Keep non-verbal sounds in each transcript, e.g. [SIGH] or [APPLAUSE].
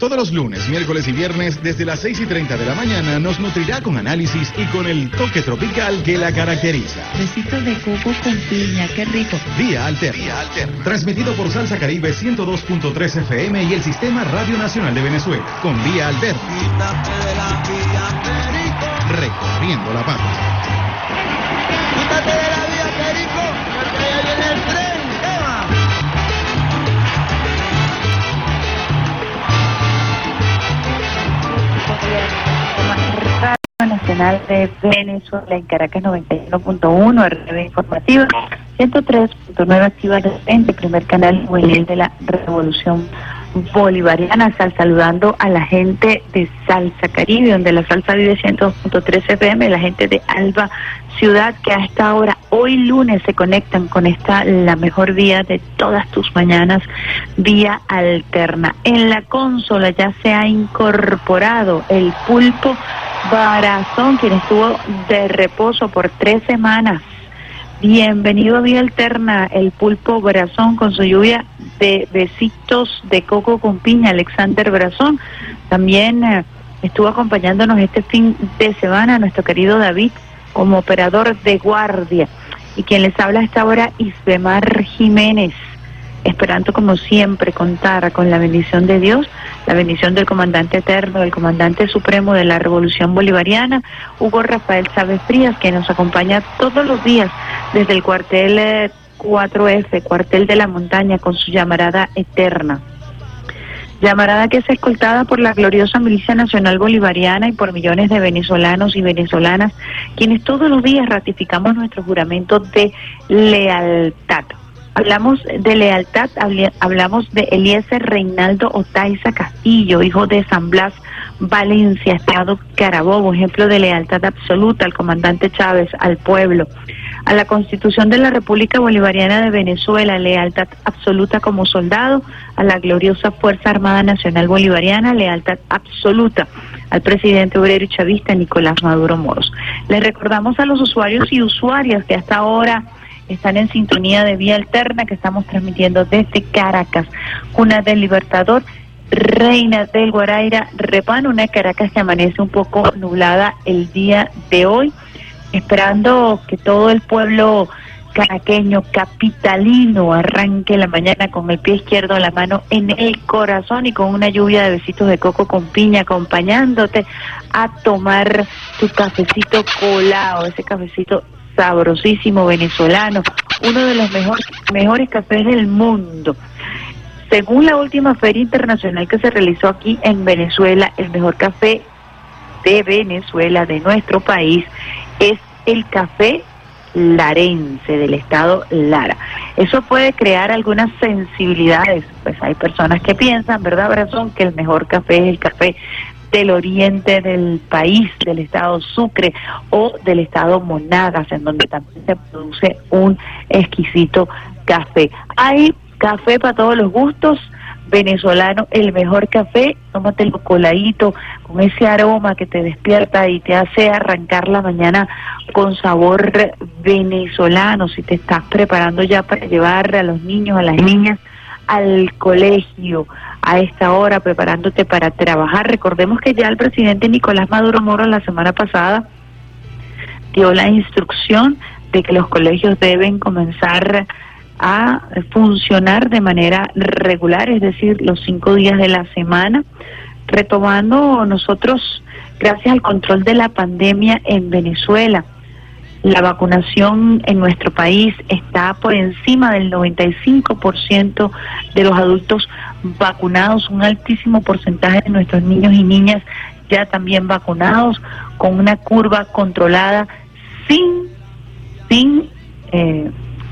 Todos los lunes, miércoles y viernes, desde las 6 y 30 de la mañana, nos nutrirá con análisis y con el toque tropical que la caracteriza. Besitos de coco con piña, qué rico. Vía Alterna. Transmitido por Salsa Caribe 102.3 FM y el Sistema Radio Nacional de Venezuela. Con Vía Alterna. Recorriendo la patria. Quítate de la vía, Perico, porque ya viene el tren, Radio Nacional de Venezuela en Caracas 91.1, RB Informativa, 103.9 activa de frente, primer canal juvenil de la Revolución Bolivariana. Sal saludando a la gente de Salsa Caribe, donde la salsa vive 102.3 FM, la gente de Alba Ciudad, que a esta hora, hoy lunes, se conectan con esta, la mejor vía de todas tus mañanas, vía alterna. En la consola ya se ha incorporado el pulpo Barazón, quien estuvo de reposo por tres semanas. Bienvenido a Vía Alterna, el pulpo Brazón con su lluvia de besitos de coco con piña, Alexander Brazón. También eh, estuvo acompañándonos este fin de semana nuestro querido David como operador de guardia. Y quien les habla a esta hora, Isbemar Jiménez, esperando como siempre contar con la bendición de Dios, la bendición del comandante eterno, del comandante supremo de la Revolución Bolivariana, Hugo Rafael Chávez Frías, que nos acompaña todos los días desde el cuartel eh, 4F, cuartel de la montaña, con su llamarada eterna. Llamarada que es escoltada por la gloriosa Milicia Nacional Bolivariana y por millones de venezolanos y venezolanas, quienes todos los días ratificamos nuestro juramento de lealtad. Hablamos de lealtad, hablamos de Eliezer Reinaldo Otaiza Castillo, hijo de San Blas Valencia, Estado Carabobo, ejemplo de lealtad absoluta al comandante Chávez, al pueblo, a la Constitución de la República Bolivariana de Venezuela, lealtad absoluta como soldado, a la gloriosa Fuerza Armada Nacional Bolivariana, lealtad absoluta al presidente obrero y chavista Nicolás Maduro Moros. Les recordamos a los usuarios y usuarias que hasta ahora están en sintonía de vía alterna que estamos transmitiendo desde Caracas, cuna del Libertador, Reina del Guaraira, Repán, una Caracas que amanece un poco nublada el día de hoy, esperando que todo el pueblo caraqueño, capitalino, arranque la mañana con el pie izquierdo, la mano en el corazón y con una lluvia de besitos de coco con piña acompañándote a tomar tu cafecito colado, ese cafecito sabrosísimo venezolano, uno de los mejor, mejores cafés del mundo. Según la última feria internacional que se realizó aquí en Venezuela, el mejor café de Venezuela, de nuestro país, es el café larense del estado Lara. Eso puede crear algunas sensibilidades, pues hay personas que piensan, ¿verdad, Brazón?, que el mejor café es el café del oriente del país, del estado Sucre o del estado Monagas, en donde también se produce un exquisito café. Hay café para todos los gustos, venezolano, el mejor café, tómatelo coladito, con ese aroma que te despierta y te hace arrancar la mañana con sabor venezolano, si te estás preparando ya para llevar a los niños, a las niñas al colegio a esta hora, preparándote para trabajar. Recordemos que ya el presidente Nicolás Maduro Moro la semana pasada dio la instrucción de que los colegios deben comenzar funcionar de manera regular, es decir, los cinco días de la semana, retomando nosotros, gracias al control de la pandemia en Venezuela, la vacunación en nuestro país está por encima del 95% de los adultos vacunados, un altísimo porcentaje de nuestros niños y niñas ya también vacunados, con una curva controlada sin, sin eh,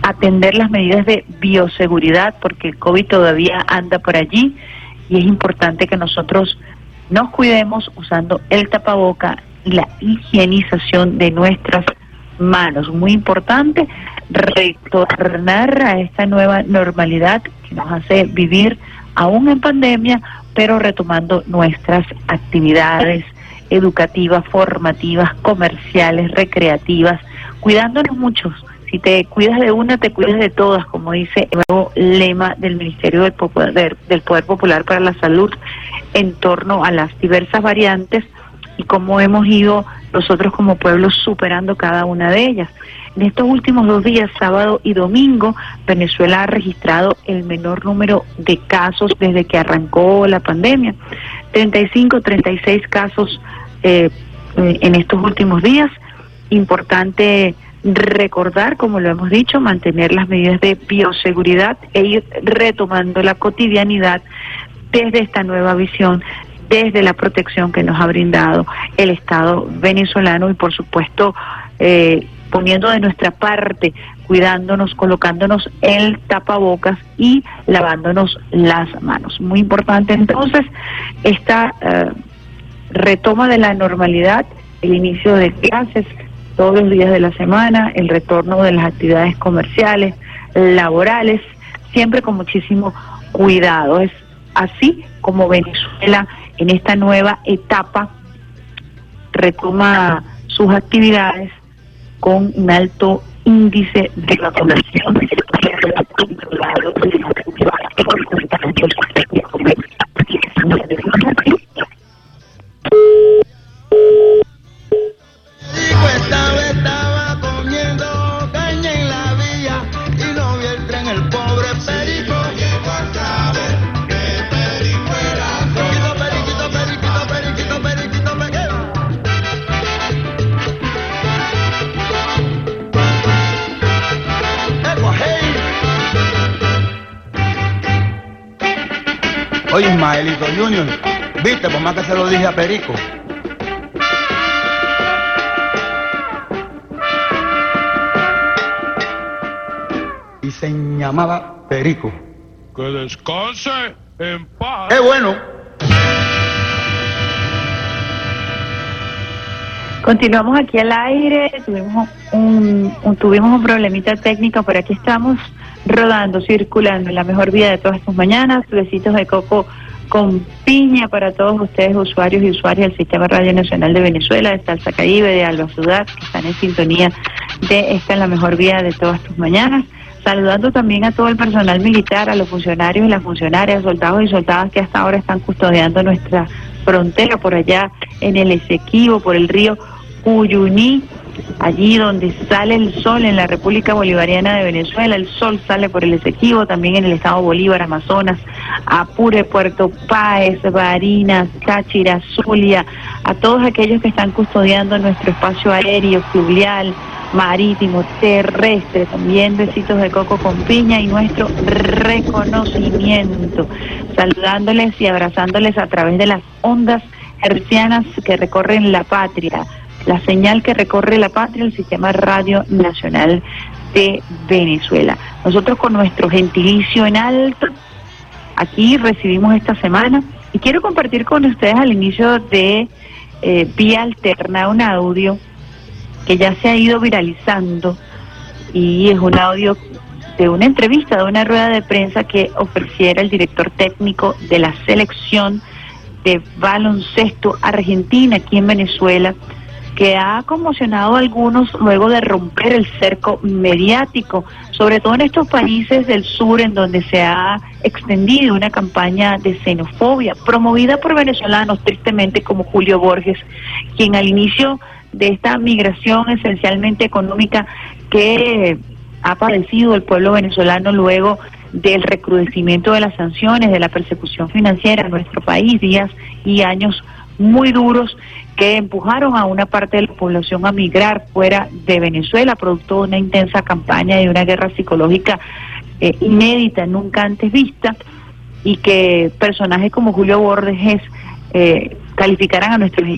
atender las medidas de bioseguridad, porque el COVID todavía anda por allí y es importante que nosotros nos cuidemos usando el tapaboca la higienización de nuestras manos. Muy importante retornar a esta nueva normalidad que nos hace vivir aún en pandemia, pero retomando nuestras actividades educativas, formativas, comerciales, recreativas, cuidándonos muchos. Si te cuidas de una, te cuidas de todas, como dice el nuevo lema del Ministerio del Poder, del Poder Popular para la Salud en torno a las diversas variantes y cómo hemos ido nosotros como pueblo superando cada una de ellas. En estos últimos dos días, sábado y domingo, Venezuela ha registrado el menor número de casos desde que arrancó la pandemia. 35, 36 casos eh, en estos últimos días. Importante recordar, como lo hemos dicho, mantener las medidas de bioseguridad e ir retomando la cotidianidad desde esta nueva visión desde la protección que nos ha brindado el Estado venezolano y por supuesto eh, poniendo de nuestra parte, cuidándonos, colocándonos el tapabocas y lavándonos las manos. Muy importante entonces esta eh, retoma de la normalidad, el inicio de clases todos los días de la semana, el retorno de las actividades comerciales, laborales, siempre con muchísimo cuidado. Es así como Venezuela en esta nueva etapa retoma sus actividades con un alto índice de vacunación. Oye, Ismaelito Junior, viste, por más que se lo dije a Perico. Y se llamaba Perico. Que descanse en paz. ¡Qué bueno! Continuamos aquí al aire, tuvimos un, un- tuvimos un problemita técnico, pero aquí estamos rodando, circulando en la mejor vida de todas tus mañanas, besitos de coco con piña para todos ustedes, usuarios y usuarias del Sistema Radio Nacional de Venezuela, de Salsa Caribe, de Alba Ciudad, que están en sintonía de esta en la mejor vida de todas tus mañanas. Saludando también a todo el personal militar, a los funcionarios y las funcionarias, soldados y soldadas que hasta ahora están custodiando nuestra frontera por allá en el Esequibo, por el río Cuyuní, allí donde sale el sol en la República Bolivariana de Venezuela, el sol sale por el Esequibo, también en el estado Bolívar, Amazonas, Apure, Puerto Páez, Barinas, Táchira, Zulia, a todos aquellos que están custodiando nuestro espacio aéreo, fluvial, marítimo, terrestre, también besitos de coco con piña y nuestro reconocimiento, saludándoles y abrazándoles a través de las ondas hercianas que recorren la patria, la señal que recorre la patria, el Sistema Radio Nacional de Venezuela. Nosotros con nuestro gentilicio en alto, aquí recibimos esta semana y quiero compartir con ustedes al inicio de eh, Vía Alterna un audio que ya se ha ido viralizando y es un audio de una entrevista, de una rueda de prensa que ofreciera el director técnico de la selección de baloncesto argentina aquí en Venezuela, que ha conmocionado a algunos luego de romper el cerco mediático, sobre todo en estos países del sur en donde se ha extendido una campaña de xenofobia promovida por venezolanos, tristemente como Julio Borges, quien al inicio de esta migración esencialmente económica que ha padecido el pueblo venezolano luego del recrudecimiento de las sanciones, de la persecución financiera en nuestro país, días y años muy duros que empujaron a una parte de la población a migrar fuera de Venezuela, producto de una intensa campaña y una guerra psicológica eh, inédita, nunca antes vista, y que personajes como Julio Borges eh, calificaran a nuestros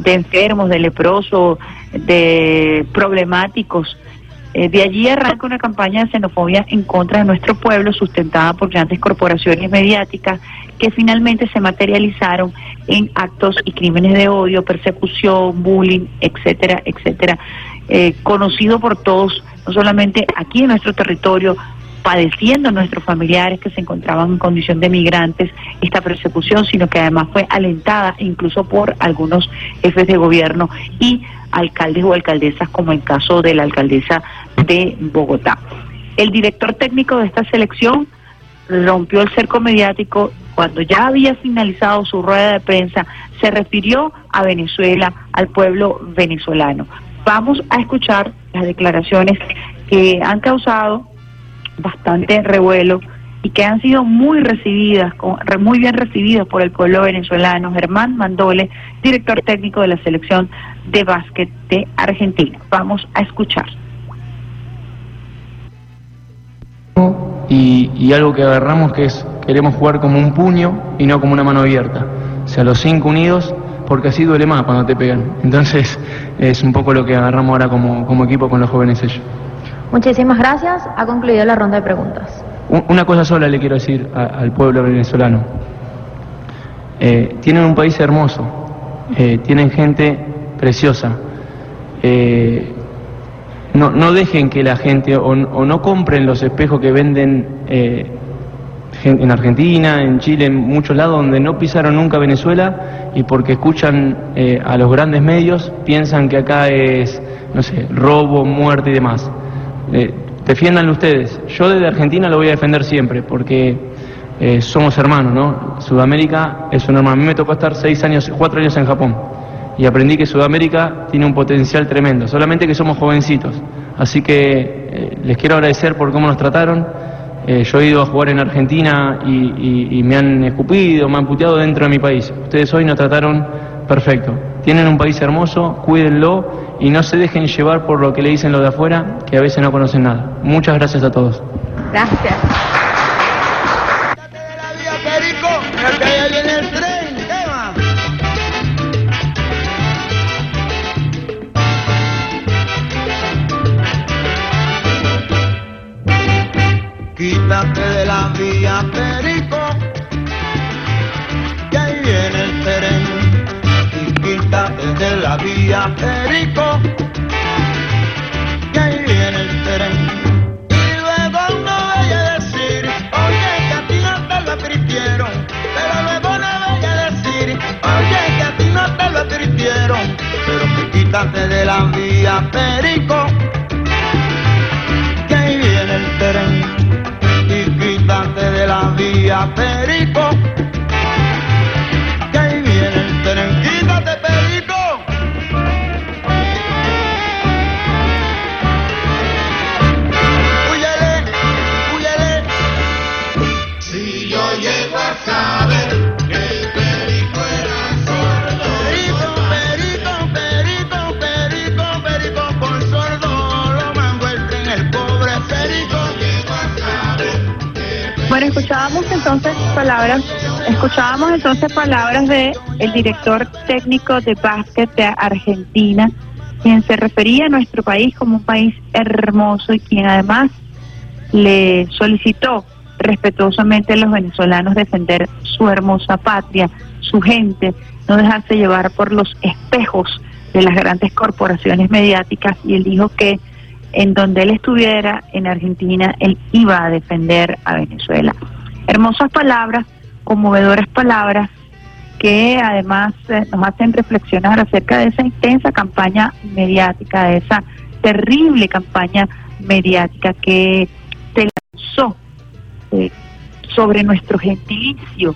de enfermos, de leprosos, de problemáticos. Eh, de allí arranca una campaña de xenofobia en contra de nuestro pueblo, sustentada por grandes corporaciones mediáticas, que finalmente se materializaron en actos y crímenes de odio, persecución, bullying, etcétera, etcétera, eh, conocido por todos, no solamente aquí en nuestro territorio, padeciendo nuestros familiares que se encontraban en condición de migrantes esta persecución, sino que además fue alentada incluso por algunos jefes de gobierno y alcaldes o alcaldesas, como en caso de la alcaldesa de Bogotá. El director técnico de esta selección rompió el cerco mediático cuando ya había finalizado su rueda de prensa, se refirió a Venezuela, al pueblo venezolano. Vamos a escuchar las declaraciones que han causado bastante revuelo y que han sido muy recibidas, muy bien recibidas por el pueblo venezolano. Germán Mandole, director técnico de la selección de básquet de Argentina. Vamos a escuchar. Y, algo que agarramos que es queremos jugar como un puño y no como una mano abierta. O sea, los cinco unidos, porque así duele más cuando te pegan. Entonces, [LAUGHS] es un poco lo que agarramos ahora como, como equipo con los jóvenes ellos. Muchísimas gracias. Ha concluido la ronda de preguntas. Una cosa sola le quiero decir al pueblo venezolano. Eh, tienen un país hermoso, eh, tienen gente preciosa. Eh, no, no, dejen que la gente o, no compren los espejos que venden en Argentina, en Chile, en muchos lados donde no pisaron nunca Venezuela y porque escuchan a los grandes medios piensan que acá es, no sé, robo, muerte y demás. Eh, defiéndanlo ustedes. Yo desde Argentina lo voy a defender siempre, porque eh, somos hermanos, ¿no? Sudamérica es un hermano. A mí me tocó estar seis años, cuatro años en Japón y aprendí que Sudamérica tiene un potencial tremendo, solamente que somos jovencitos. Así que eh, les quiero agradecer por cómo nos trataron. yo he ido a jugar en Argentina y, y, me han escupido, me han puteado dentro de mi país. Ustedes hoy nos trataron perfecto. Tienen un país hermoso, cuídenlo y no se dejen llevar por lo que le dicen los de afuera, que a veces no conocen nada. Muchas gracias a todos. Gracias. Vía Perico, que ahí viene el tren. Y luego no vaya a decir, oye, que a ti no te lo advirtieron, pero luego no vaya a decir, oye, que a ti no te lo advirtieron, pero quítate de la vía Perico, que ahí viene el tren. Y quítate de la vía Perico. Palabras, escuchábamos entonces palabras de el director técnico de básquet de Argentina, quien se refería a nuestro país como un país hermoso y quien además le solicitó respetuosamente a los venezolanos defender su hermosa patria, su gente, no dejarse llevar por los espejos de las grandes corporaciones mediáticas y él dijo que en donde él estuviera, en Argentina, él iba a defender a Venezuela. Hermosas palabras, conmovedoras palabras, que además eh, nos hacen reflexionar acerca de esa intensa campaña mediática, de esa terrible campaña mediática que se lanzó eh, sobre nuestro gentilicio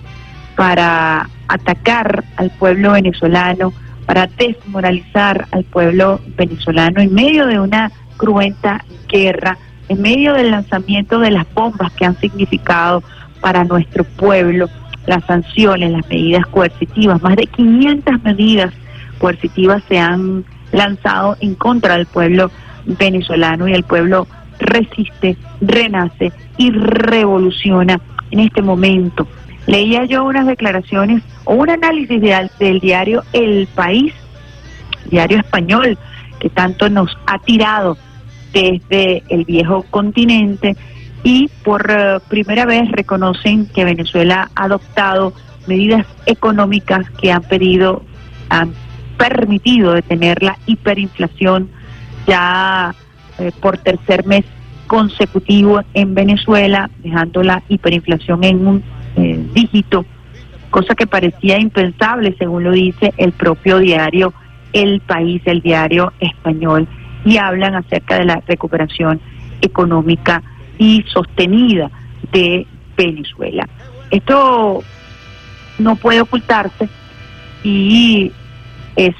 para atacar al pueblo venezolano, para desmoralizar al pueblo venezolano en medio de una cruenta guerra, en medio del lanzamiento de las bombas que han significado para nuestro pueblo las sanciones, las medidas coercitivas, más de 500 medidas coercitivas se han lanzado en contra del pueblo venezolano y el pueblo resiste, renace y revoluciona en este momento. Leía yo unas declaraciones o un análisis del diario El País, diario español, que tanto nos ha tirado desde el viejo continente y por eh, primera vez reconocen que Venezuela ha adoptado medidas económicas que han pedido, han permitido detener la hiperinflación ya eh, por tercer mes consecutivo en Venezuela, dejando la hiperinflación en un eh, dígito, cosa que parecía impensable, según lo dice el propio diario El País, el diario español, y hablan acerca de la recuperación económica y sostenida de Venezuela. Esto no puede ocultarse y es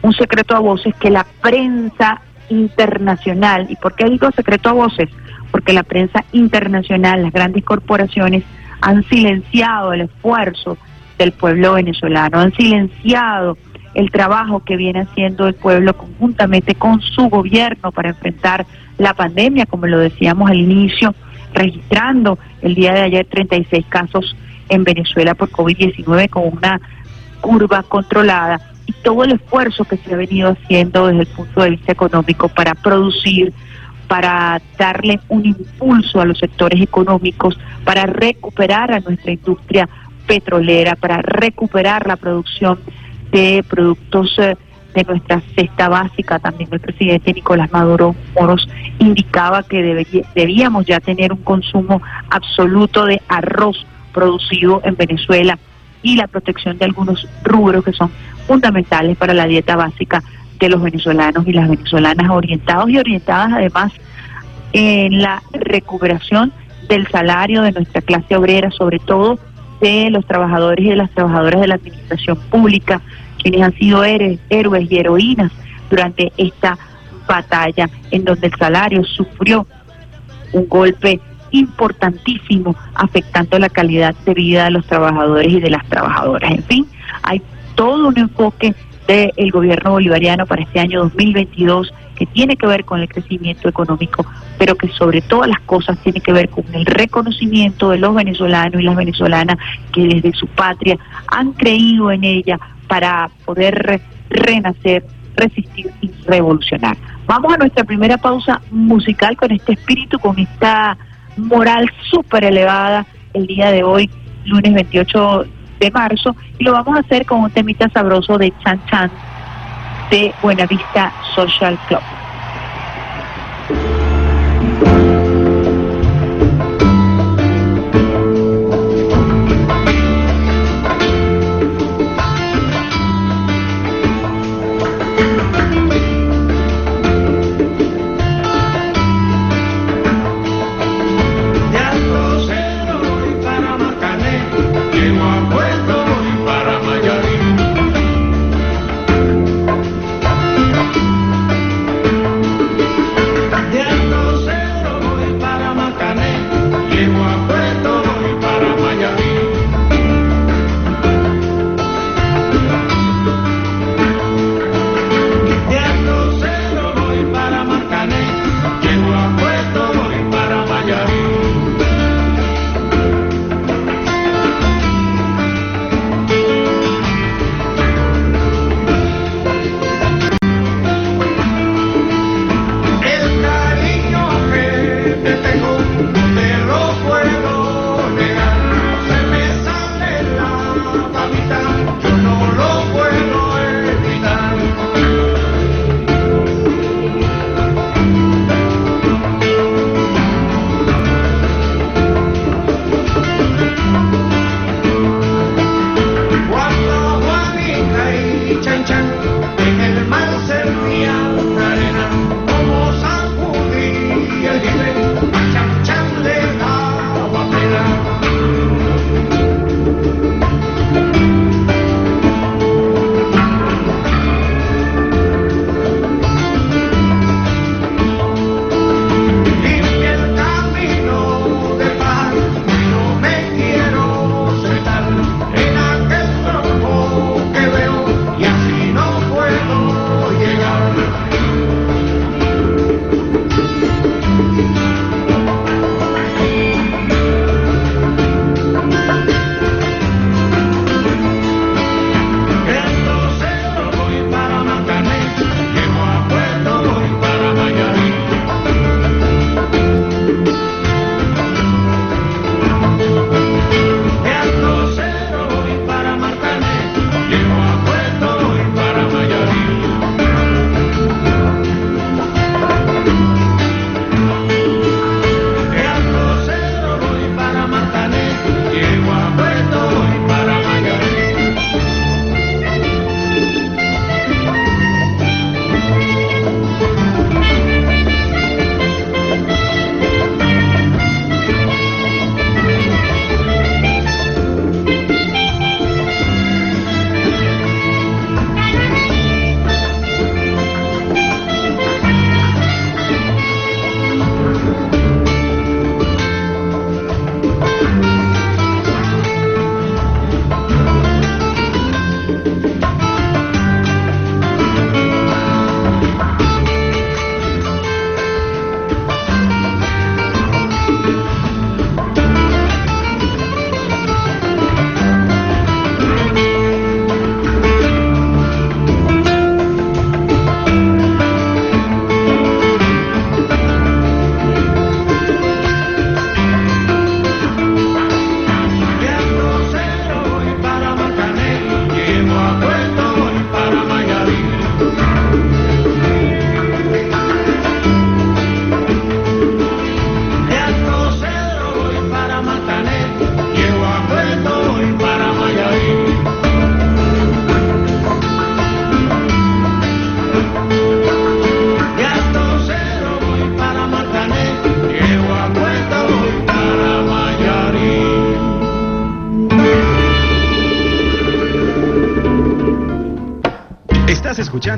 un secreto a voces que la prensa internacional, ¿y por qué digo secreto a voces? Porque la prensa internacional, las grandes corporaciones han silenciado el esfuerzo del pueblo venezolano, han silenciado el trabajo que viene haciendo el pueblo conjuntamente con su gobierno para enfrentar la pandemia, como lo decíamos al inicio, registrando el día de ayer 36 casos en Venezuela por COVID-19 con una curva controlada y todo el esfuerzo que se ha venido haciendo desde el punto de vista económico para producir, para darle un impulso a los sectores económicos, para recuperar a nuestra industria petrolera, para recuperar la producción de productos eh, de nuestra cesta básica. También el presidente Nicolás Maduro Moros indicaba que debíamos ya tener un consumo absoluto de arroz producido en Venezuela y la protección de algunos rubros que son fundamentales para la dieta básica de los venezolanos y las venezolanas orientados y orientadas además en la recuperación del salario de nuestra clase obrera, sobre todo de los trabajadores y de las trabajadoras de la administración pública, quienes han sido héroes, y heroínas durante esta batalla en donde el salario sufrió un golpe importantísimo afectando la calidad de vida de los trabajadores y de las trabajadoras. En fin, hay todo un enfoque del gobierno bolivariano para este año 2022 que tiene que ver con el crecimiento económico, pero que sobre todas las cosas tiene que ver con el reconocimiento de los venezolanos y las venezolanas que desde su patria han creído en ella para poder renacer, resistir y revolucionar. Vamos a nuestra primera pausa musical con este espíritu, con esta moral súper elevada el día de hoy, lunes 28 de marzo, y lo vamos a hacer con un temita sabroso de Chan Chan de Buenavista Social Club.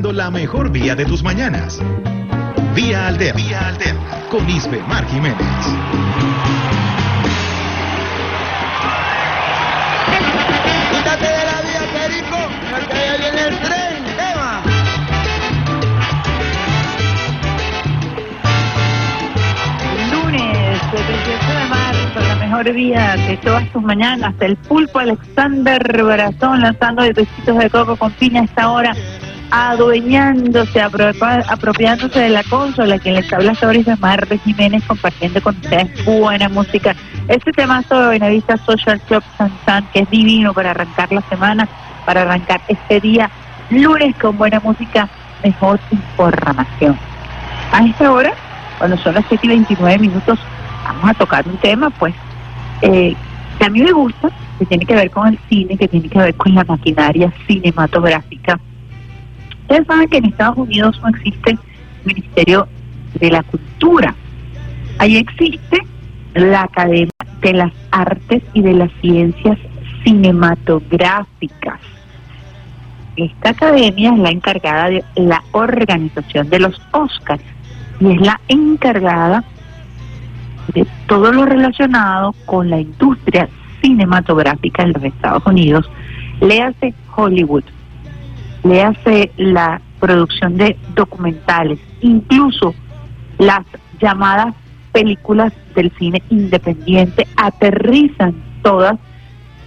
Escuchando la mejor vía de tus mañanas. Vía Alterna. Vía Alterna. Con Isbe Mar Jiménez. Quítate de la vía, Perico, porque ya viene el tren, tema. Lunes, el 28 de marzo, la mejor vía de todas tus mañanas. El pulpo Alexander Brazón lanzando de besitos de coco con piña a esta hora, adueñándose, apropiándose de la consola. Quien les habla hasta ahora es Mar Jiménez compartiendo con ustedes buena música. Este temazo de Buenavista Social Club San San, que es divino para arrancar la semana, para arrancar este día lunes con buena música, mejor información. A esta hora, cuando son las 7 y 29 minutos, vamos a tocar un tema, pues, eh, que a mí me gusta, que tiene que ver con el cine, que tiene que ver con la maquinaria cinematográfica. Ustedes saben que en Estados Unidos no existe Ministerio de la Cultura. Ahí existe la Academia de las Artes y de las Ciencias Cinematográficas. Esta academia es la encargada de la organización de los Oscars y es la encargada de todo lo relacionado con la industria cinematográfica en los Estados Unidos. Le hace Hollywood, le hace la producción de documentales, incluso las llamadas películas del cine independiente aterrizan todas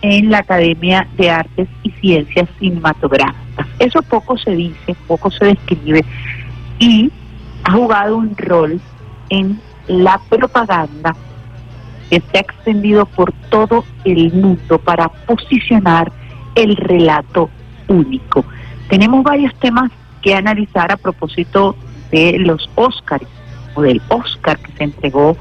en la Academia de Artes y Ciencias Cinematográficas. Eso poco se dice, poco se describe y ha jugado un rol en la propaganda que se ha extendido por todo el mundo para posicionar el relato único. Tenemos varios temas que analizar a propósito de los Óscares o del Oscar que se entregó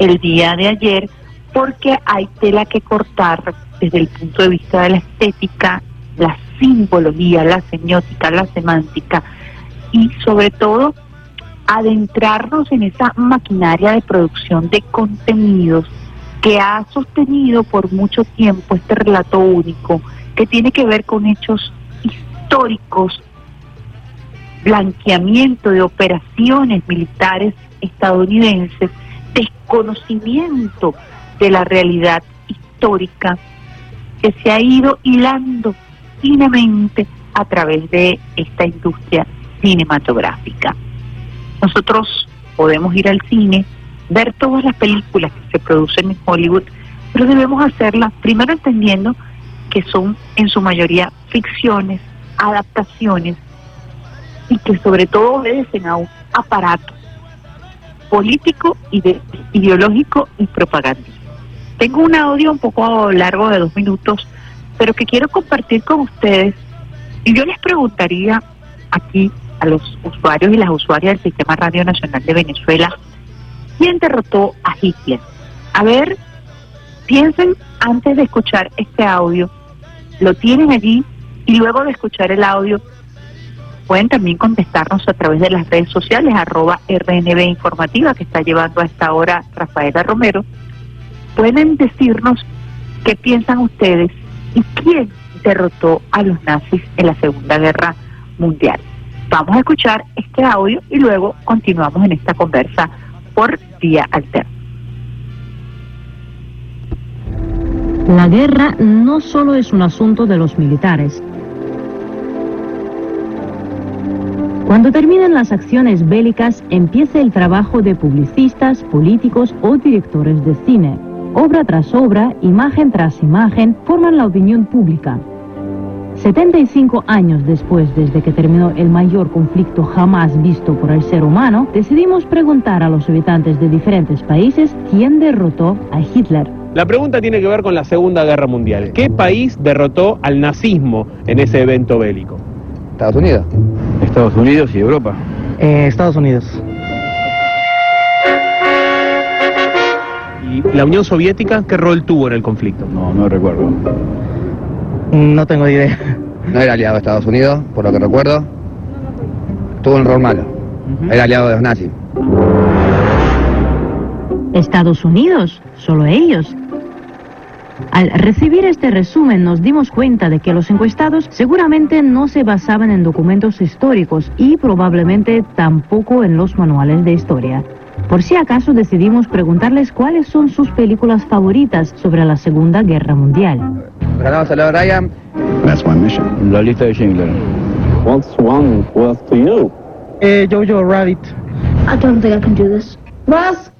el día de ayer, porque hay tela que cortar desde el punto de vista de la estética, la simbología, la semiótica, la semántica y sobre todo adentrarnos en esa maquinaria de producción de contenidos que ha sostenido por mucho tiempo este relato único que tiene que ver con hechos históricos, blanqueamiento de operaciones militares estadounidenses, desconocimiento de la realidad histórica que se ha ido hilando finemente a través de esta industria cinematográfica. Nosotros podemos ir al cine, ver todas las películas que se producen en Hollywood, pero debemos hacerlas primero entendiendo que son en su mayoría ficciones, adaptaciones y que sobre todo obedecen a un aparato político, ide- ideológico y propagandístico. Tengo un audio un poco largo de dos minutos, pero que quiero compartir con ustedes. Y yo les preguntaría aquí a los usuarios y las usuarias del Sistema Radio Nacional de Venezuela, ¿quién derrotó a Hitler? A ver, piensen antes de escuchar este audio, lo tienen allí y luego de escuchar el audio pueden también contestarnos a través de las redes sociales, arroba RNB Informativa, que está llevando a esta hora Rafaela Romero. Pueden decirnos qué piensan ustedes y quién derrotó a los nazis en la Segunda Guerra Mundial. Vamos a escuchar este audio y luego continuamos en esta conversa por vía alterna. La guerra no solo es un asunto de los militares. Cuando terminan las acciones bélicas, empieza el trabajo de publicistas, políticos o directores de cine. Obra tras obra, imagen tras imagen, forman la opinión pública. 75 años después desde que terminó el mayor conflicto jamás visto por el ser humano, decidimos preguntar a los habitantes de diferentes países quién derrotó a Hitler. La pregunta tiene que ver con la Segunda Guerra Mundial. ¿Qué país derrotó al nazismo en ese evento bélico? Estados Unidos. Estados Unidos y Europa. Estados Unidos. ¿Y la Unión Soviética qué rol tuvo en el conflicto? No, no recuerdo. No tengo idea. No era aliado de Estados Unidos, por lo que recuerdo. Tuvo un rol malo. Era aliado de los nazis. Estados Unidos, solo ellos. Al recibir este resumen nos dimos cuenta de que los encuestados seguramente no se basaban en documentos históricos y probablemente tampoco en los manuales de historia. Por si acaso decidimos preguntarles cuáles son sus películas favoritas sobre la Segunda Guerra Mundial. That's my mission. De Schindler. What's one was to you? Eh, Jojo Rabbit. I don't think I can do this. Ross?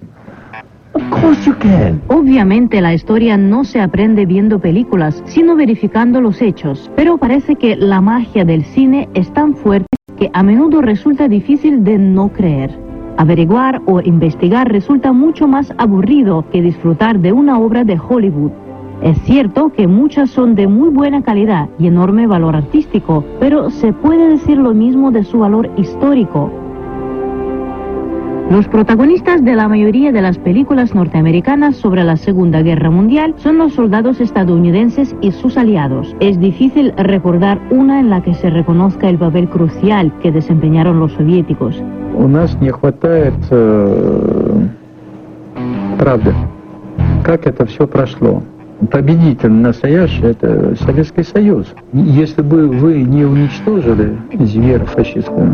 Obviamente la historia no se aprende viendo películas, sino verificando los hechos, pero parece que la magia del cine es tan fuerte que a menudo resulta difícil de no creer. Averiguar o investigar resulta mucho más aburrido que disfrutar de una obra de Hollywood. Es cierto que muchas son de muy buena calidad y enorme valor artístico, pero se puede decir lo mismo de su valor histórico. Los protagonistas de la mayoría de las películas norteamericanas sobre la Segunda Guerra Mundial son los soldados estadounidenses y sus aliados. Es difícil recordar una en la que se reconozca el papel crucial que desempeñaron los soviéticos. У нас не хватает э, правды. Как это все прошло? Победитель настоящий – это Советский Союз. Если бы вы не уничтожили зверя фашистского,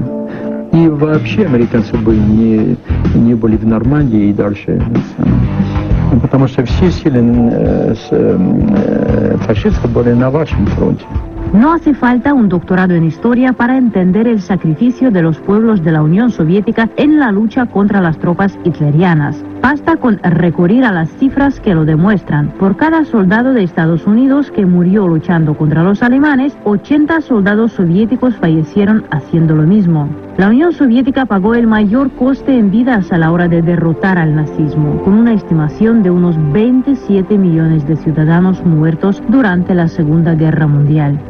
и вообще американцы бы не, не были в Нормандии и дальше. Потому что все силы э, с, э, фашистов были на вашем фронте. No hace falta un doctorado en historia para entender el sacrificio de los pueblos de la Unión Soviética en la lucha contra las tropas hitlerianas. Basta con recurrir a las cifras que lo demuestran. Por cada soldado de Estados Unidos que murió luchando contra los alemanes, 80 soldados soviéticos fallecieron haciendo lo mismo. La Unión Soviética pagó el mayor coste en vidas a la hora de derrotar al nazismo, con una estimación de unos 27 millones de ciudadanos muertos durante la Segunda Guerra Mundial.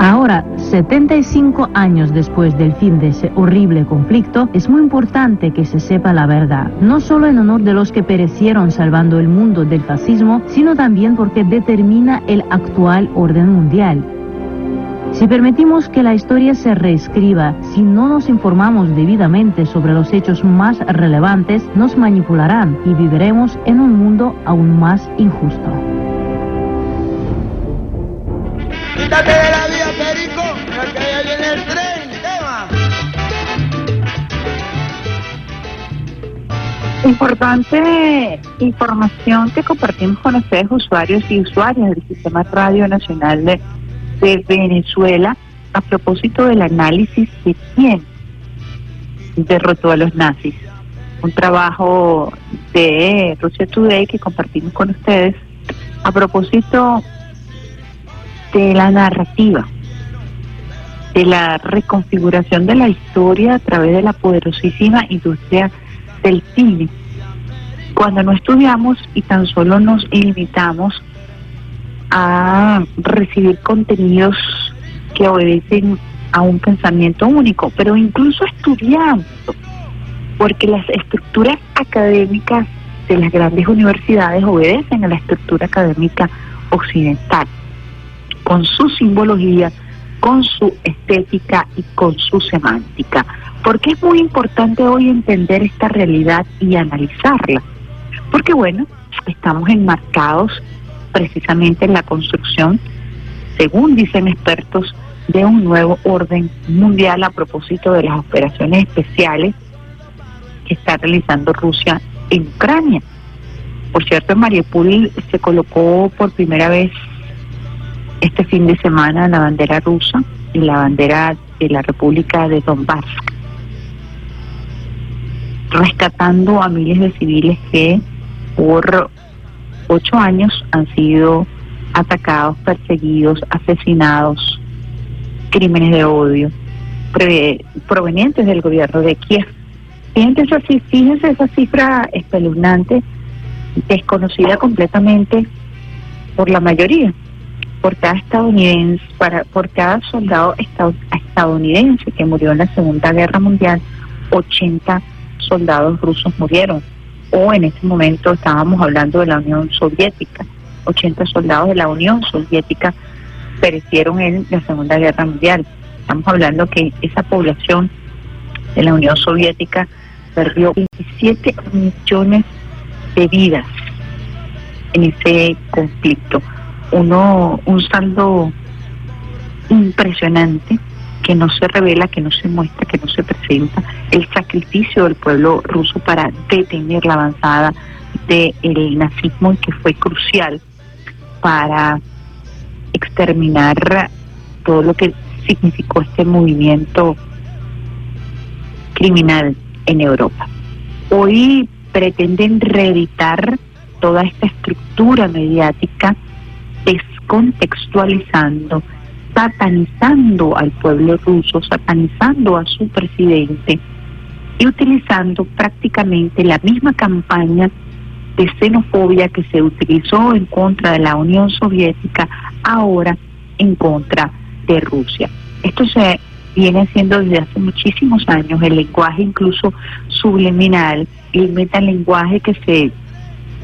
Ahora, 75 años después del fin de ese horrible conflicto, es muy importante que se sepa la verdad, no solo en honor de los que perecieron salvando el mundo del fascismo, sino también porque determina el actual orden mundial. Si permitimos que la historia se reescriba, si no nos informamos debidamente sobre los hechos más relevantes, nos manipularán y viviremos en un mundo aún más injusto. Importante información que compartimos con ustedes, usuarios y usuarias del Sistema Radio Nacional de, Venezuela, a propósito del análisis de quién derrotó a los nazis. Un trabajo de Russia Today que compartimos con ustedes a propósito de la narrativa, de la reconfiguración de la historia a través de la poderosísima industria del cine. Cuando no estudiamos y tan solo nos limitamos a recibir contenidos que obedecen a un pensamiento único, pero incluso estudiando, porque las estructuras académicas de las grandes universidades obedecen a la estructura académica occidental con su simbología, con su estética y con su semántica. Porque es muy importante hoy entender esta realidad y analizarla. Porque bueno, estamos enmarcados precisamente en la construcción, según dicen expertos, de un nuevo orden mundial a propósito de las operaciones especiales que está realizando Rusia en Ucrania. Por cierto, en Mariupol se colocó por primera vez este fin de semana la bandera rusa y la bandera de la República de Donbass, rescatando a miles de civiles que por ocho años han sido atacados, perseguidos, asesinados, crímenes de odio provenientes del gobierno de Kiev. Fíjense esa, fíjense esa cifra espeluznante, desconocida completamente por la mayoría por cada estadounidense, para, por cada soldado estad- estadounidense que murió en la Segunda Guerra Mundial, 80 soldados rusos murieron. O en ese momento estábamos hablando de la Unión Soviética, 80 soldados de la Unión Soviética perecieron en la Segunda Guerra Mundial. Estamos hablando que esa población de la Unión Soviética perdió 27 millones de vidas en ese conflicto. Uno, un saldo impresionante que no se revela, que no se muestra, que no se presenta, el sacrificio del pueblo ruso para detener la avanzada del nazismo y que fue crucial para exterminar todo lo que significó este movimiento criminal en Europa. Hoy pretenden reeditar toda esta estructura mediática descontextualizando, satanizando al pueblo ruso, satanizando a su presidente y utilizando prácticamente la misma campaña de xenofobia que se utilizó en contra de la Unión Soviética, ahora en contra de Rusia. Esto se viene haciendo desde hace muchísimos años, el lenguaje incluso subliminal, el metalenguaje que se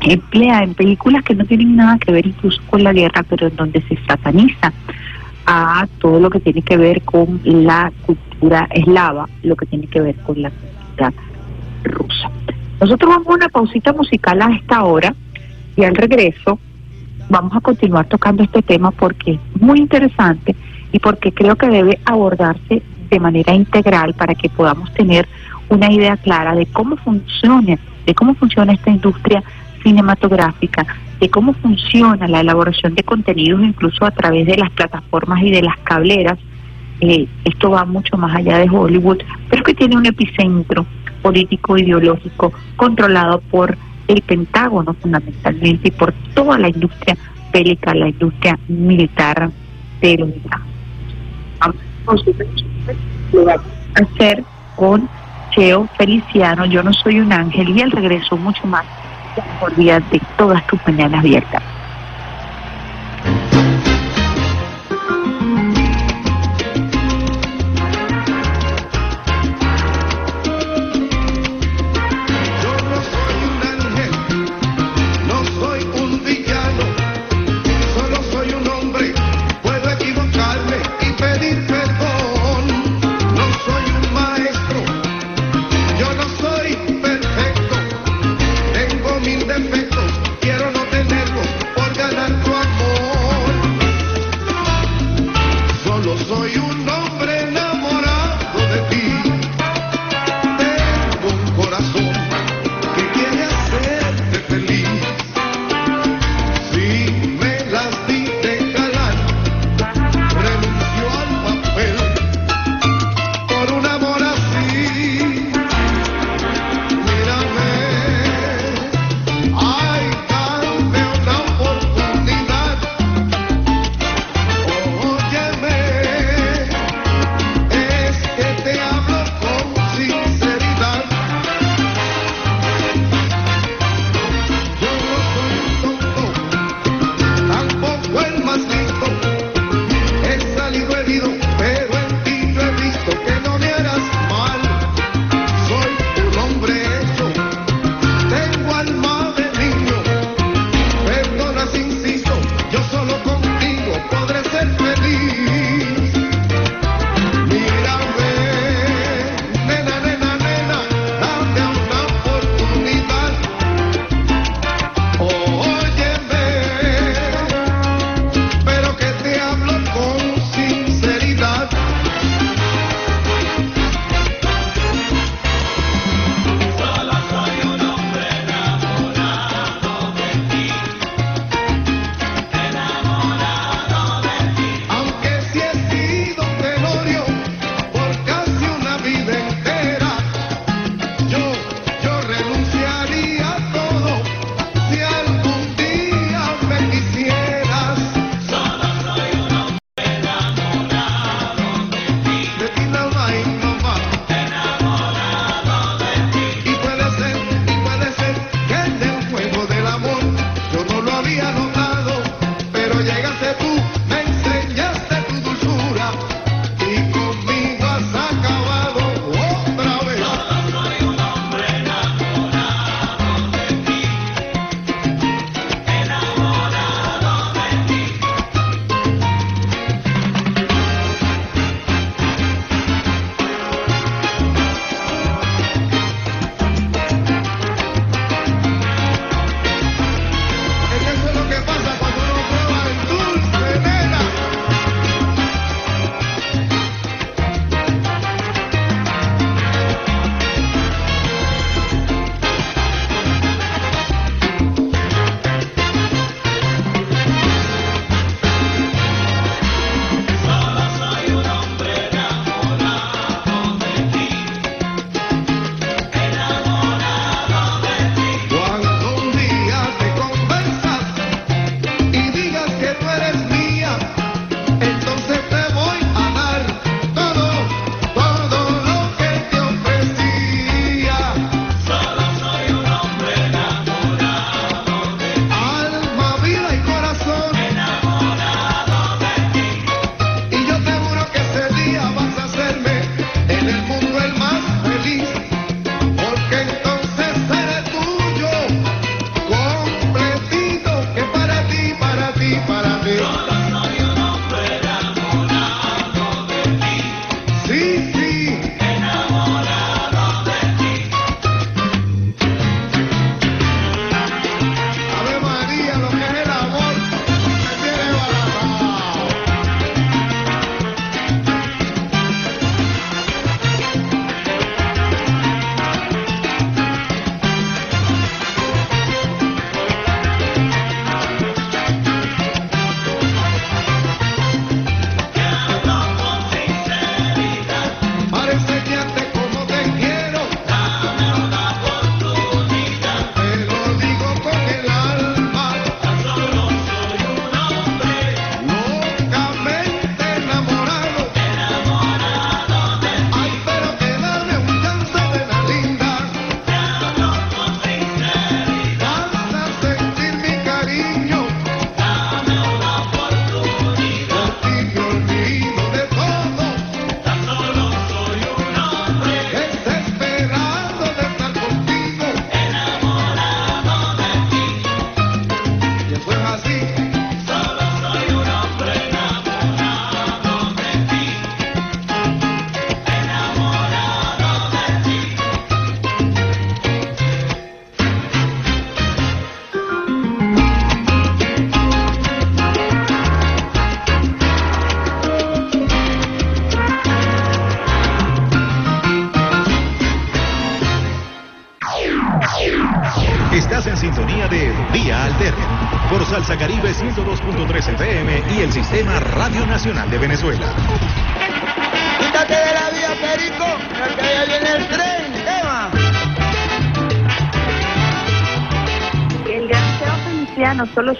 emplea en películas que no tienen nada que ver incluso con la guerra, pero en donde se sataniza a todo lo que tiene que ver con la cultura eslava, lo que tiene que ver con la cultura rusa. Nosotros vamos a una pausita musical a esta hora y al regreso vamos a continuar tocando este tema porque es muy interesante y porque creo que debe abordarse de manera integral para que podamos tener una idea clara de cómo funciona, de cómo funciona esta industria cinematográfica, de cómo funciona la elaboración de contenidos incluso a través de las plataformas y de las cableras. Eh, esto va mucho más allá de Hollywood, pero que tiene un epicentro político ideológico controlado por el Pentágono fundamentalmente y por toda la industria bélica, la industria militar de los hacer con Cheo Feliciano, Yo no soy un ángel y al regreso mucho más por de todas tus mañanas abiertas.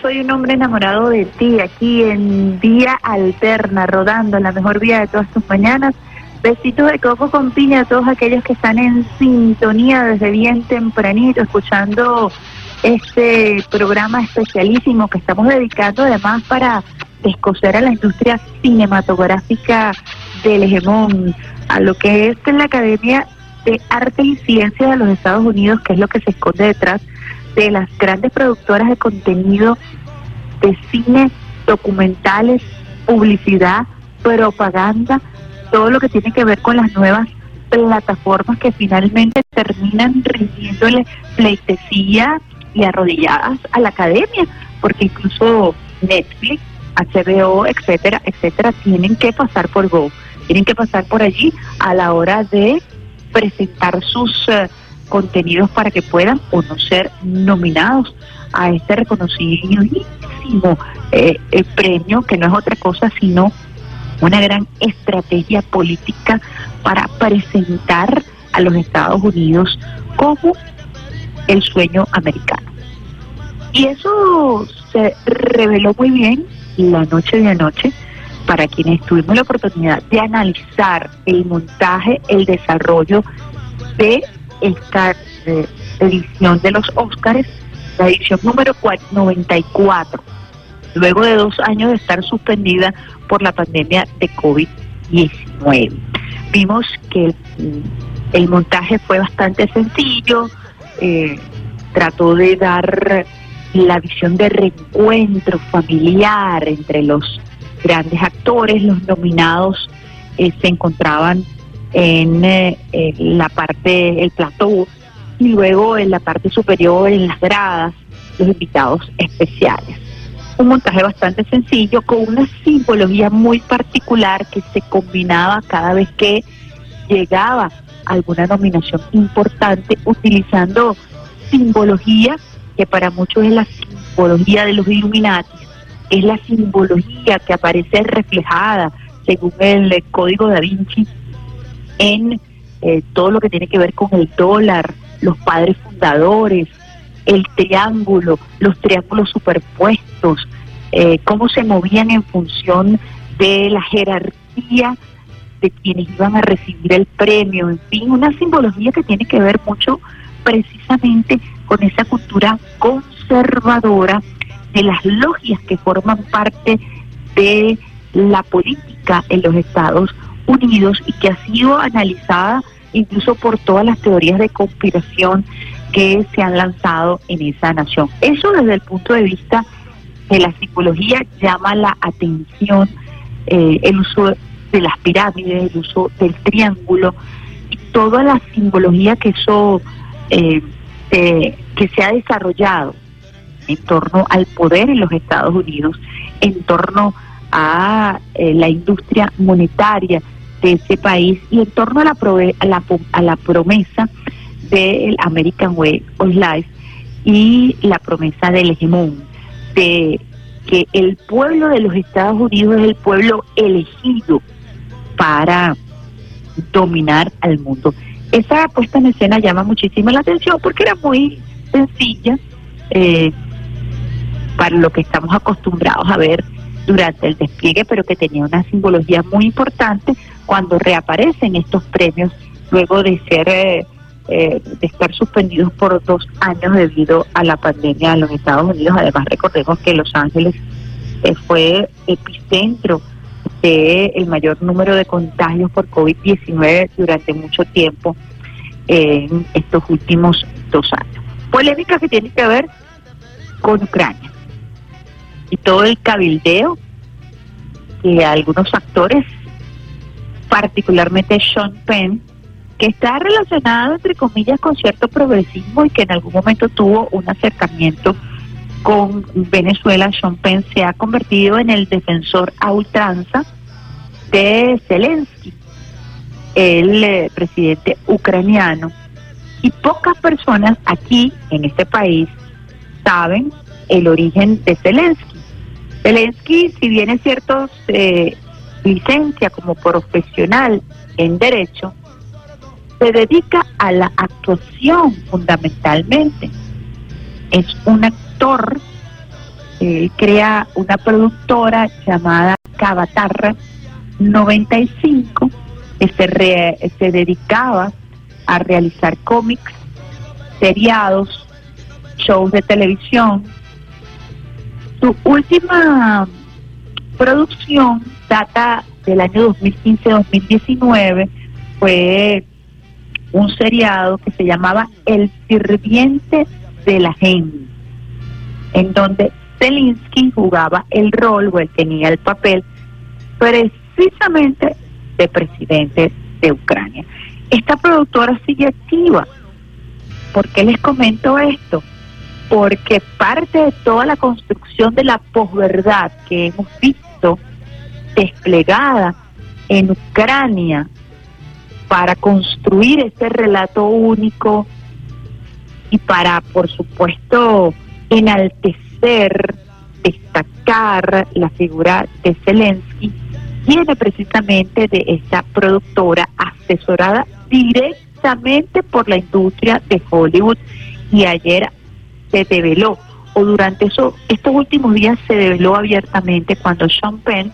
Soy un hombre enamorado de ti, aquí en Vía Alterna, rodando la mejor vía de todas tus mañanas. Besitos de coco con piña a todos aquellos que están en sintonía desde bien tempranito, escuchando este programa especialísimo que estamos dedicando además para descoser a la industria cinematográfica del hegemón, a lo que es la Academia de Arte y Ciencia de los Estados Unidos, que es lo que se esconde detrás de las grandes productoras de contenido de cine, documentales, publicidad, propaganda, todo lo que tiene que ver con las nuevas plataformas que finalmente terminan rindiéndole pleitesía y arrodilladas a la academia, porque incluso Netflix, HBO, etcétera, etcétera, tienen que pasar por Go, tienen que pasar por allí a la hora de presentar sus eh, contenidos para que puedan o no ser nominados a este reconocidísimo eh, eh, premio, que no es otra cosa sino una gran estrategia política para presentar a los Estados Unidos como el sueño americano. Y eso se reveló muy bien la noche de anoche para quienes tuvimos la oportunidad de analizar el montaje, el desarrollo de esta eh, edición de los Óscares, la edición número cua- 94, luego de dos años de estar suspendida por la pandemia de COVID-19. Vimos que el, el montaje fue bastante sencillo, eh, trató de dar la visión de reencuentro familiar entre los grandes actores, los nominados eh, se encontraban en eh, eh, la parte, el plató, y luego en la parte superior, en las gradas, los invitados especiales. Un montaje bastante sencillo con una simbología muy particular que se combinaba cada vez que llegaba alguna nominación importante utilizando simbología que para muchos es la simbología de los Illuminati, es la simbología que aparece reflejada según el código da Vinci en eh, todo lo que tiene que ver con el dólar, los padres fundadores, el triángulo, los triángulos superpuestos, eh, cómo se movían en función de la jerarquía de quienes iban a recibir el premio, en fin, una simbología que tiene que ver mucho precisamente con esa cultura conservadora de las logias que forman parte de la política en los Estados Unidos y que ha sido analizada incluso por todas las teorías de conspiración que se han lanzado en esa nación. Eso desde el punto de vista de la psicología llama la atención eh, el uso de las pirámides, el uso del triángulo y toda la simbología que eso eh, eh, que se ha desarrollado en torno al poder en los Estados Unidos, en torno a eh, la industria monetaria de ese país y en torno a la, prove- a la, a la promesa del American Way of Life y la promesa del hegemón, de que el pueblo de los Estados Unidos es el pueblo elegido para dominar al mundo. Esa puesta en escena llama muchísimo la atención porque era muy sencilla eh, para lo que estamos acostumbrados a ver durante el despliegue, pero que tenía una simbología muy importante cuando reaparecen estos premios luego de ser eh, eh, de estar suspendidos por dos años debido a la pandemia en los Estados Unidos. Además, recordemos que Los Ángeles eh, fue epicentro de el mayor número de contagios por COVID-19 durante mucho tiempo en estos últimos dos años. Polémica que tiene que ver con Ucrania y todo el cabildeo que algunos actores, particularmente Sean Penn, que está relacionado entre comillas con cierto progresismo y que en algún momento tuvo un acercamiento con Venezuela, Sean Penn se ha convertido en el defensor a ultranza de Zelensky, el eh, presidente ucraniano. Y pocas personas aquí en este país saben el origen de Zelensky. Zelensky, si bien es cierto, se licencia como profesional en Derecho, se dedica a la actuación fundamentalmente. Es un actor, crea una productora llamada Cavatarra 95, que se, re- se dedicaba a realizar cómics, seriados, shows de televisión. Su última producción data del año 2015-2019, fue un seriado que se llamaba El sirviente de la gente, en donde Zelensky jugaba el rol o él tenía el papel precisamente de presidente de Ucrania. Esta productora sigue activa. ¿Por qué les comento esto? Porque parte de toda la construcción de la posverdad que hemos visto desplegada en Ucrania para construir este relato único y para, por supuesto, enaltecer, destacar la figura de Zelensky, viene precisamente de esta productora asesorada directamente por la industria de Hollywood. Y ayer se develó o durante eso, estos últimos días se develó abiertamente cuando Sean Penn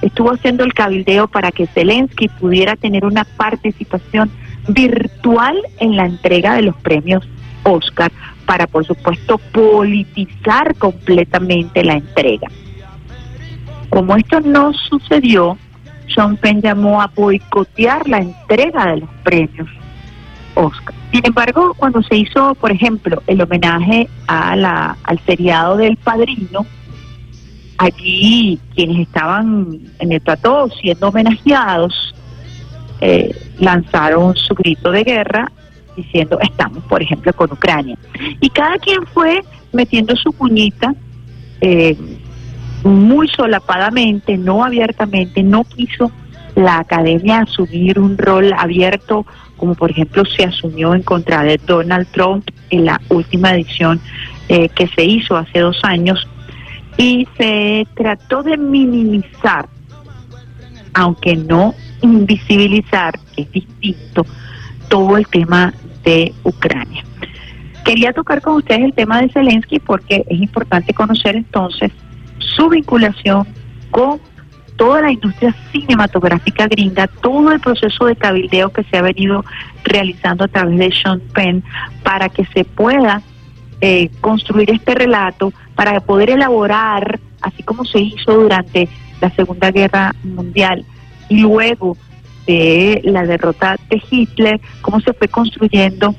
estuvo haciendo el cabildeo para que Zelensky pudiera tener una participación virtual en la entrega de los premios Oscar para, por supuesto, politizar completamente la entrega. Como esto no sucedió, Sean Penn llamó a boicotear la entrega de los premios Oscar. Sin embargo, cuando se hizo, por ejemplo, el homenaje a la, al seriado del Padrino, allí quienes estaban en el plató siendo homenajeados eh, lanzaron su grito de guerra diciendo estamos, por ejemplo, con Ucrania. Y cada quien fue metiendo su puñita eh, muy solapadamente, no abiertamente, no quiso la academia asumir un rol abierto como por ejemplo se asumió en contra de Donald Trump en la última edición eh, que se hizo hace dos años y se trató de minimizar, aunque no invisibilizar, que es distinto, todo el tema de Ucrania. Quería tocar con ustedes el tema de Zelensky porque es importante conocer entonces su vinculación con toda la industria cinematográfica gringa, todo el proceso de cabildeo que se ha venido realizando a través de Sean Penn para que se pueda eh, construir este relato, para poder elaborar, así como se hizo durante la Segunda Guerra Mundial y luego de la derrota de Hitler, cómo se fue construyendo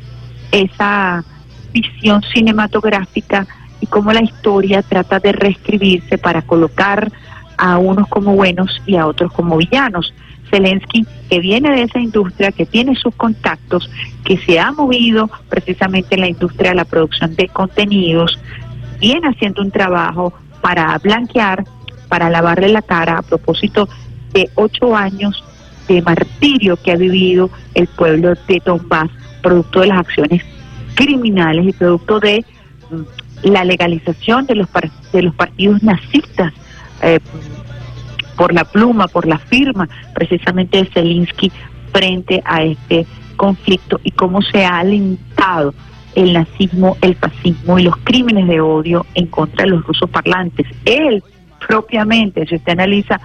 esa visión cinematográfica y cómo la historia trata de reescribirse para colocar a unos como buenos y a otros como villanos. Zelensky, que viene de esa industria, que tiene sus contactos, que se ha movido precisamente en la industria de la producción de contenidos, viene haciendo un trabajo para blanquear, para lavarle la cara a propósito de ocho años de martirio que ha vivido el pueblo de Donbass, producto de las acciones criminales y producto de mm, la legalización de los, par- de los partidos nazistas eh, por la pluma, por la firma precisamente de Zelensky frente a este conflicto y cómo se ha alentado el nazismo, el fascismo y los crímenes de odio en contra de los rusos parlantes. Él propiamente, si usted analiza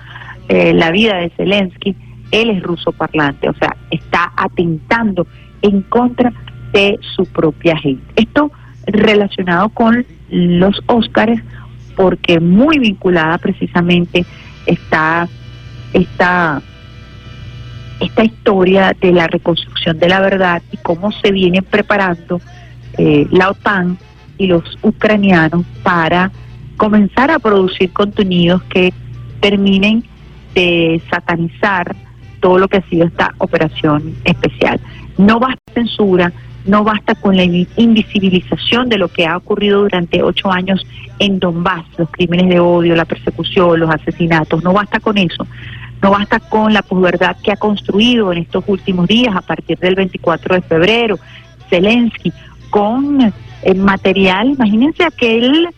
eh, la vida de Zelensky, él es ruso parlante, o sea, está atentando en contra de su propia gente. Esto relacionado con los Óscares, porque muy vinculada precisamente está esta, historia de la reconstrucción de la verdad y cómo se viene preparando eh, la OTAN y los ucranianos para comenzar a producir contenidos que terminen de satanizar todo lo que ha sido esta operación especial. No basta censura, no basta con la invi- invisibilización de lo que ha ocurrido durante ocho años en Donbass, los crímenes de odio, la persecución, los asesinatos, no basta con eso, no basta con la posverdad que ha construido en estos últimos días a partir del 24 de febrero, Zelensky, con el material, imagínense aquel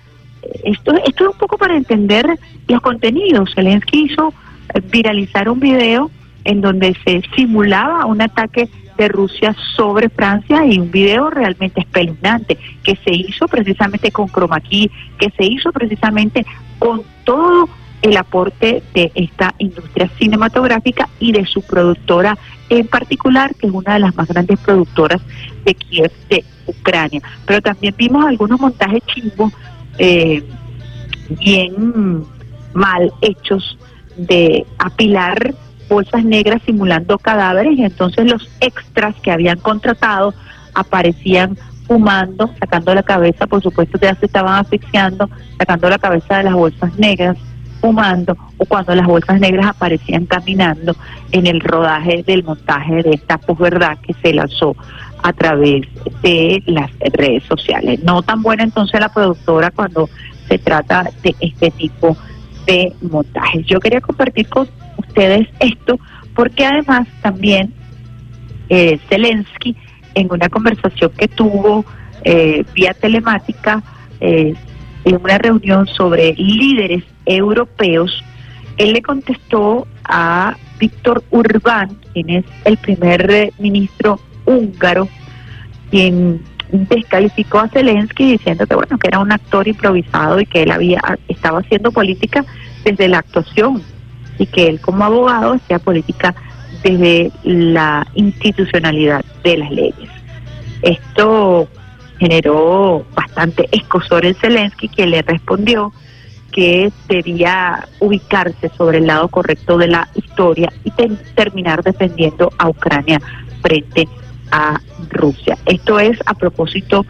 esto, esto es un poco para entender los contenidos. Zelensky hizo eh, viralizar un video en donde se simulaba un ataque de Rusia sobre Francia y un video realmente espeluznante que se hizo precisamente con chroma key, que se hizo precisamente con todo el aporte de esta industria cinematográfica y de su productora en particular, que es una de las más grandes productoras de Kiev de Ucrania. Pero también vimos algunos montajes chimbos eh, bien mal hechos de apilar bolsas negras simulando cadáveres y entonces los extras que habían contratado aparecían fumando, sacando la cabeza, por supuesto ya se estaban asfixiando, sacando la cabeza de las bolsas negras, fumando, o cuando las bolsas negras aparecían caminando en el rodaje del montaje de esta posverdad que se lanzó a través de las redes sociales. No tan buena entonces la productora cuando se trata de este tipo de montajes. Yo quería compartir con ustedes esto porque además también eh, Zelensky en una conversación que tuvo eh, vía telemática eh, en una reunión sobre líderes europeos, él le contestó a Víctor Urbán, quien es el primer eh, ministro húngaro, quien descalificó a Zelensky diciendo que bueno que era un actor improvisado y que él había estaba haciendo política desde la actuación y que él como abogado hacía política desde la institucionalidad de las leyes. Esto generó bastante escosor en Zelensky, que le respondió que debía ubicarse sobre el lado correcto de la historia y terminar defendiendo a Ucrania frente a Rusia. Esto es a propósito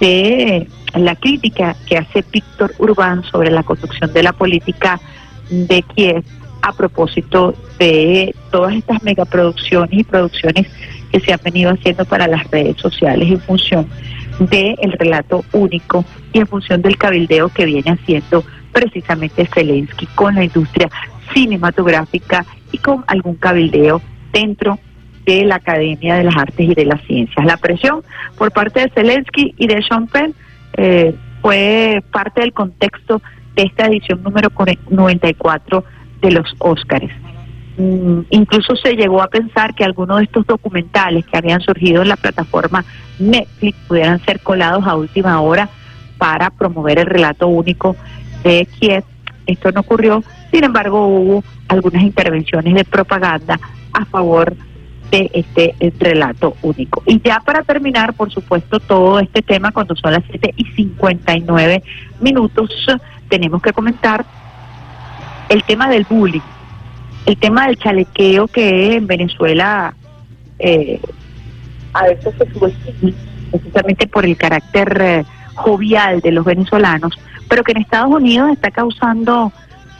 de la crítica que hace Víctor Urbán sobre la construcción de la política de Kiev a propósito de todas estas megaproducciones y producciones que se han venido haciendo para las redes sociales en función del relato único y en función del cabildeo que viene haciendo precisamente Zelensky con la industria cinematográfica y con algún cabildeo dentro de la Academia de las Artes y de las Ciencias. La presión por parte de Zelensky y de Sean Penn eh, fue parte del contexto de esta edición número 94 de los Óscares. Mm, incluso se llegó a pensar que algunos de estos documentales que habían surgido en la plataforma Netflix pudieran ser colados a última hora para promover el relato único de Kiev. Esto no ocurrió, sin embargo hubo algunas intervenciones de propaganda a favor este eh, relato único. Y ya para terminar, por supuesto, todo este tema, cuando son las 7 y 59 minutos, tenemos que comentar el tema del bullying, el tema del chalequeo que en Venezuela eh, a veces se subestima, precisamente por el carácter eh, jovial de los venezolanos, pero que en Estados Unidos está causando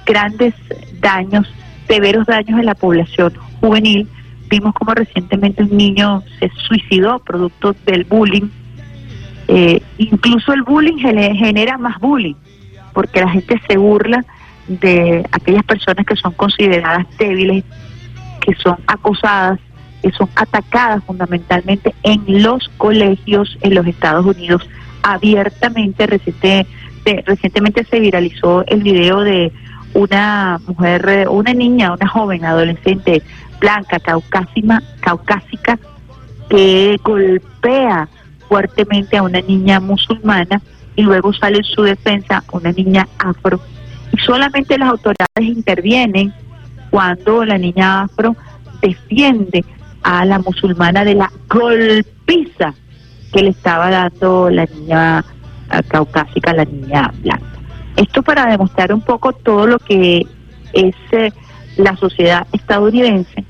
grandes daños, severos daños en la población juvenil. Vimos como recientemente un niño se suicidó producto del bullying. Eh, incluso el bullying genera más bullying, porque la gente se burla de aquellas personas que son consideradas débiles, que son acosadas, que son atacadas fundamentalmente en los colegios en los Estados Unidos abiertamente. Reciente, recientemente se viralizó el video de una mujer, una niña, una joven adolescente blanca, caucásima, caucásica, que golpea fuertemente a una niña musulmana y luego sale en su defensa una niña afro y solamente las autoridades intervienen cuando la niña afro defiende a la musulmana de la golpiza que le estaba dando la niña caucásica, la niña blanca. Esto para demostrar un poco todo lo que es eh, la sociedad estadounidense,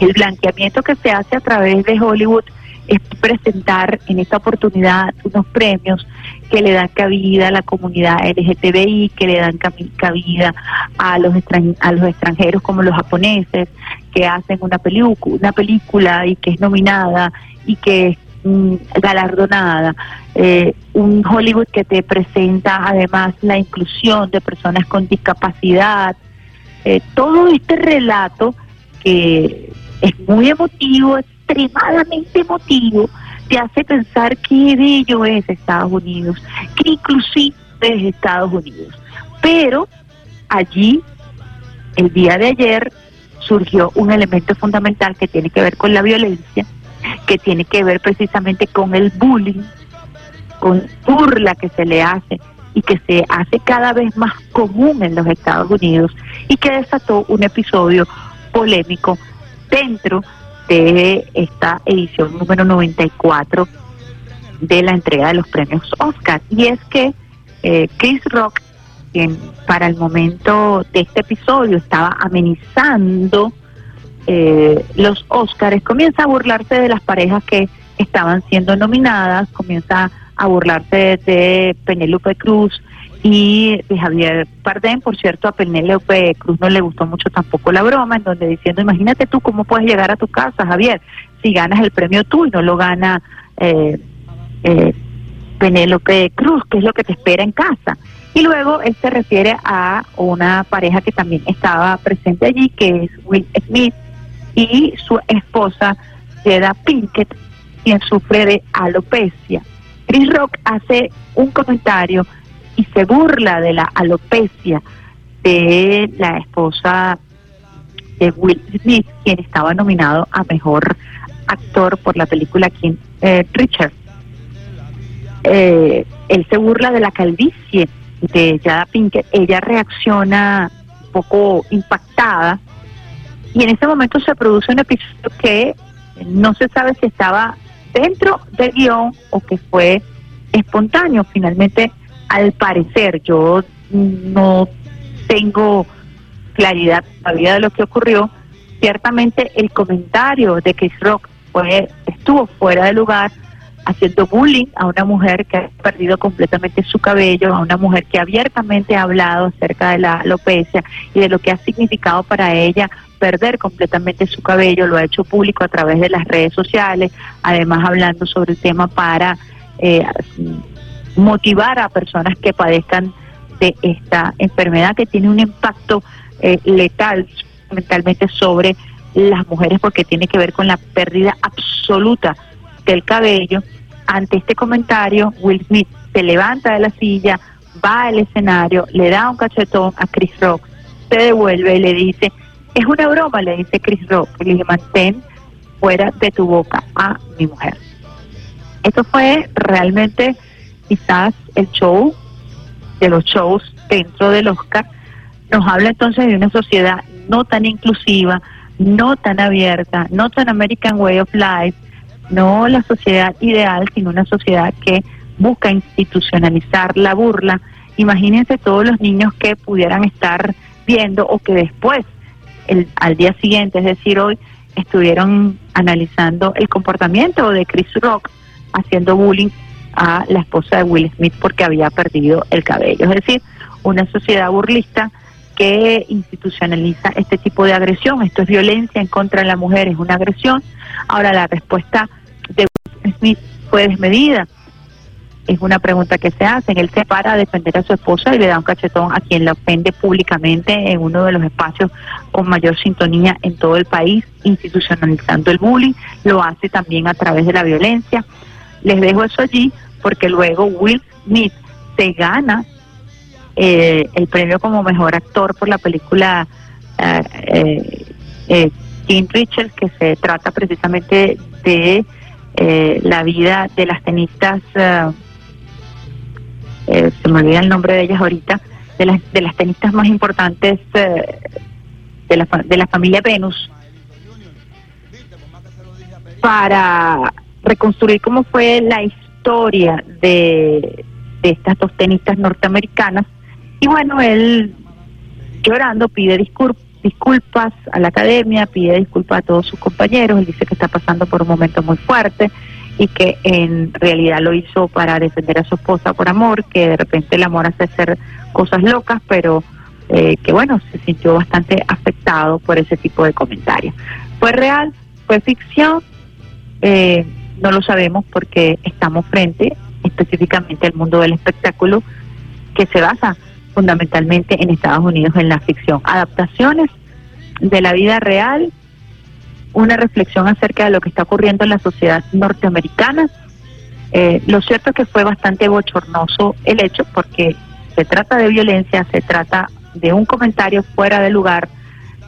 el blanqueamiento que se hace a través de Hollywood es presentar en esta oportunidad unos premios que le dan cabida a la comunidad LGTBI, que le dan cabida a los, a los extranjeros como los japoneses, que hacen una, una película y que es nominada y que es mm, galardonada. Eh, un Hollywood que te presenta además la inclusión de personas con discapacidad. Eh, todo este relato que es muy emotivo, extremadamente emotivo, te hace pensar qué bello es Estados Unidos, que inclusive de Estados Unidos. Pero allí, el día de ayer, surgió un elemento fundamental que tiene que ver con la violencia, que tiene que ver precisamente con el bullying, con burla que se le hace y que se hace cada vez más común en los Estados Unidos y que desató un episodio polémico dentro de esta edición número 94 de la entrega de los premios Oscar. Y es que eh, Chris Rock, quien para el momento de este episodio estaba amenizando eh, los Oscars, comienza a burlarse de las parejas que estaban siendo nominadas, comienza a burlarse de Penélope Cruz y de Javier Bardem. Por cierto, a Penélope Cruz no le gustó mucho tampoco la broma, en donde diciendo, imagínate tú cómo puedes llegar a tu casa, Javier, si ganas el premio tú y no lo gana eh, eh, Penélope Cruz, que es lo que te espera en casa. Y luego él se refiere a una pareja que también estaba presente allí, que es Will Smith y su esposa, Jada Pinkett, quien sufre de alopecia. Chris Rock hace un comentario y se burla de la alopecia de la esposa de Will Smith, quien estaba nominado a mejor actor por la película King eh, Richard. Eh, él se burla de la calvicie de Jada Pinkett. Ella reacciona un poco impactada y en ese momento se produce un episodio que no se sabe si estaba dentro del guion o que fue espontáneo. Finalmente, al parecer, yo no tengo claridad todavía de lo que ocurrió. Ciertamente el comentario de Chris Rock fue, estuvo fuera de lugar, haciendo bullying a una mujer que ha perdido completamente su cabello, a una mujer que abiertamente ha hablado acerca de la alopecia y de lo que ha significado para ella perder completamente su cabello, lo ha hecho público a través de las redes sociales, además hablando sobre el tema para eh, motivar a personas que padezcan de esta enfermedad que tiene un impacto eh, letal mentalmente sobre las mujeres porque tiene que ver con la pérdida absoluta del cabello. Ante este comentario, Will Smith se levanta de la silla, va al escenario, le da un cachetón a Chris Rock, se devuelve y le dice, es una broma, le dice Chris Rock, le dice, mantén fuera de tu boca a mi mujer. Esto fue realmente quizás el show de los shows dentro del Oscar. Nos habla entonces de una sociedad no tan inclusiva, no tan abierta, no tan American Way of Life, no la sociedad ideal, sino una sociedad que busca institucionalizar la burla. Imagínense todos los niños que pudieran estar viendo o que después, el, al día siguiente, es decir, hoy, estuvieron analizando el comportamiento de Chris Rock haciendo bullying a la esposa de Will Smith porque había perdido el cabello. Es decir, una sociedad burlista que institucionaliza este tipo de agresión. Esto es violencia en contra de la mujer, es una agresión. Ahora la respuesta de Smith fue desmedida. Es una pregunta que se hace. Él se para a defender a su esposa y le da un cachetón a quien la ofende públicamente en uno de los espacios con mayor sintonía en todo el país, institucionalizando el bullying. Lo hace también a través de la violencia. Les dejo eso allí porque luego Will Smith se gana eh, el premio como mejor actor por la película eh, eh, eh King Richard, que se trata precisamente de eh, la vida de las tenistas, se me olvida el nombre de ellas ahorita, de las, de las tenistas más importantes de, la, de la familia Venus, para reconstruir cómo fue la historia de, de estas dos tenistas norteamericanas y bueno, él llorando pide disculpas a la academia, pide disculpas a todos sus compañeros, él dice que está pasando por un momento muy fuerte y que en realidad lo hizo para defender a su esposa por amor, que de repente el amor hace hacer cosas locas, pero eh, que bueno, se sintió bastante afectado por ese tipo de comentarios. ¿Fue real? ¿Fue ficción? Eh, no lo sabemos porque estamos frente específicamente al mundo del espectáculo que se basa fundamentalmente en Estados Unidos en la ficción. Adaptaciones de la vida real, una reflexión acerca de lo que está ocurriendo en la sociedad norteamericana. Eh, lo cierto es que fue bastante bochornoso el hecho porque se trata de violencia, se trata de un comentario fuera de lugar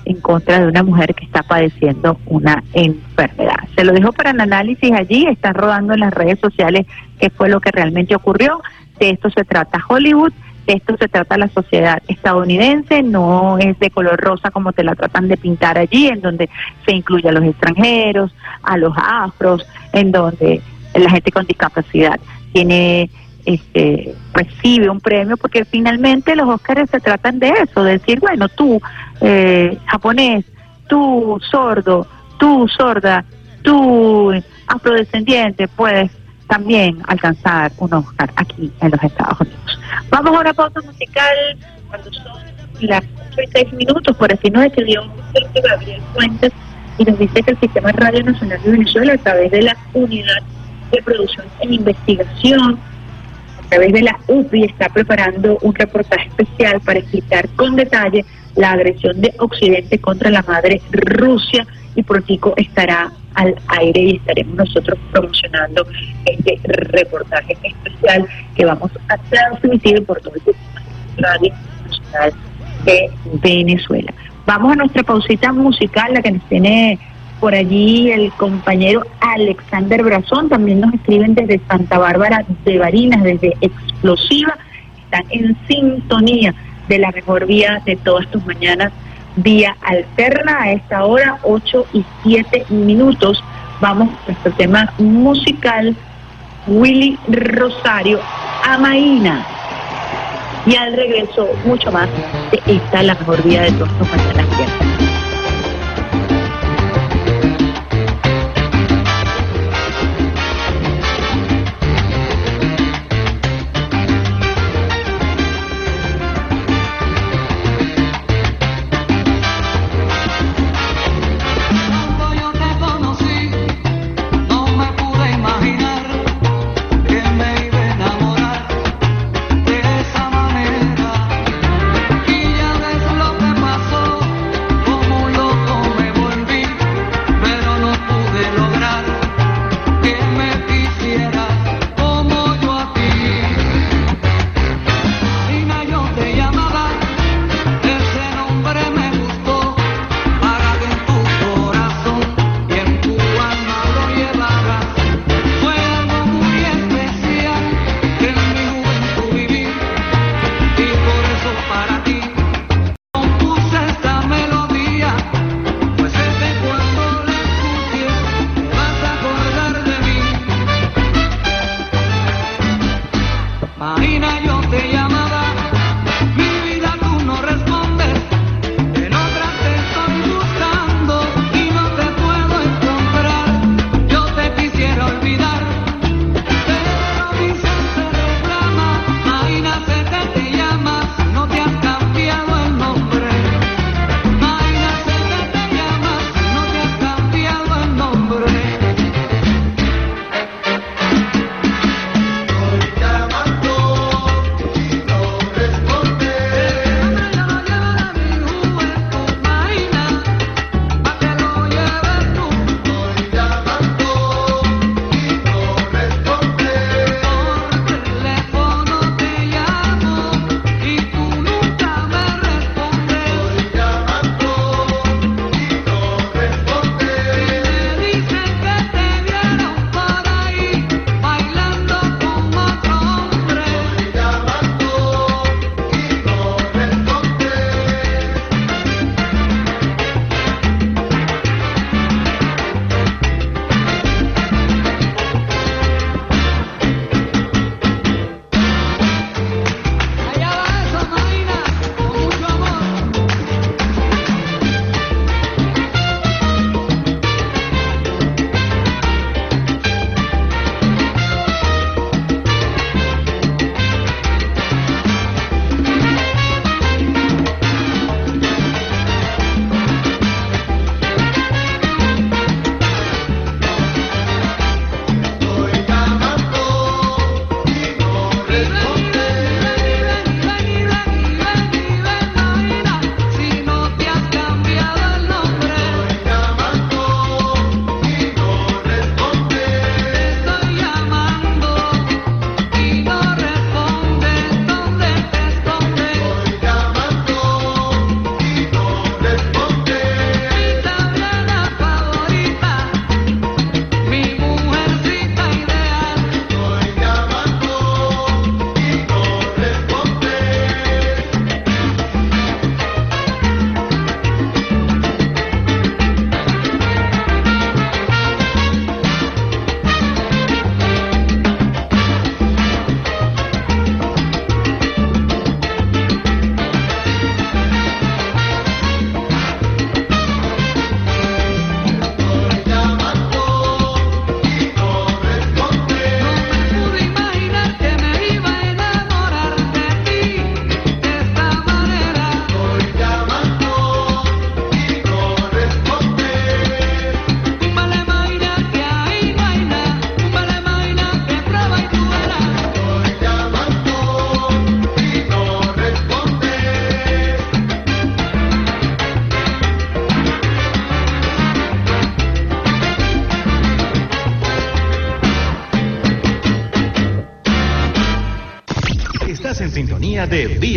en contra de una mujer que está padeciendo una enfermedad. Se lo dejo para el análisis allí, está rodando en las redes sociales qué fue lo que realmente ocurrió. De esto se trata Hollywood, de esto se trata la sociedad estadounidense, no es de color rosa como te la tratan de pintar allí, en donde se incluye a los extranjeros, a los afros, en donde la gente con discapacidad tiene este, recibe un premio porque finalmente los Óscares se tratan de eso, de decir, bueno, tú eh, japonés, tú sordo, tú sorda, tú afrodescendiente, puedes también alcanzar un Oscar aquí en los Estados Unidos. Vamos a una pausa musical. Cuando son las 36 minutos, por así nos escribió Gabriel Fuentes y nos dice que el Sistema Radio Nacional de Venezuela a través de la unidad de producción e investigación a través de la UPI está preparando un reportaje especial para explicar con detalle la agresión de Occidente contra la madre Rusia y Protico estará al aire y estaremos nosotros promocionando este reportaje especial que vamos a transmitir por todo el Radio Nacional de Venezuela. Vamos a nuestra pausita musical, la que nos tiene por allí el compañero Alexander Brazón, también nos escriben desde Santa Bárbara de Barinas, desde Explosiva, están en sintonía de la mejor vía de todas tus mañanas, vía alterna a esta hora, 8 y 7 minutos. Vamos a nuestro tema musical, Willy Rosario, Amaína. Y al regreso, mucho más de esta, la mejor vía de todas tus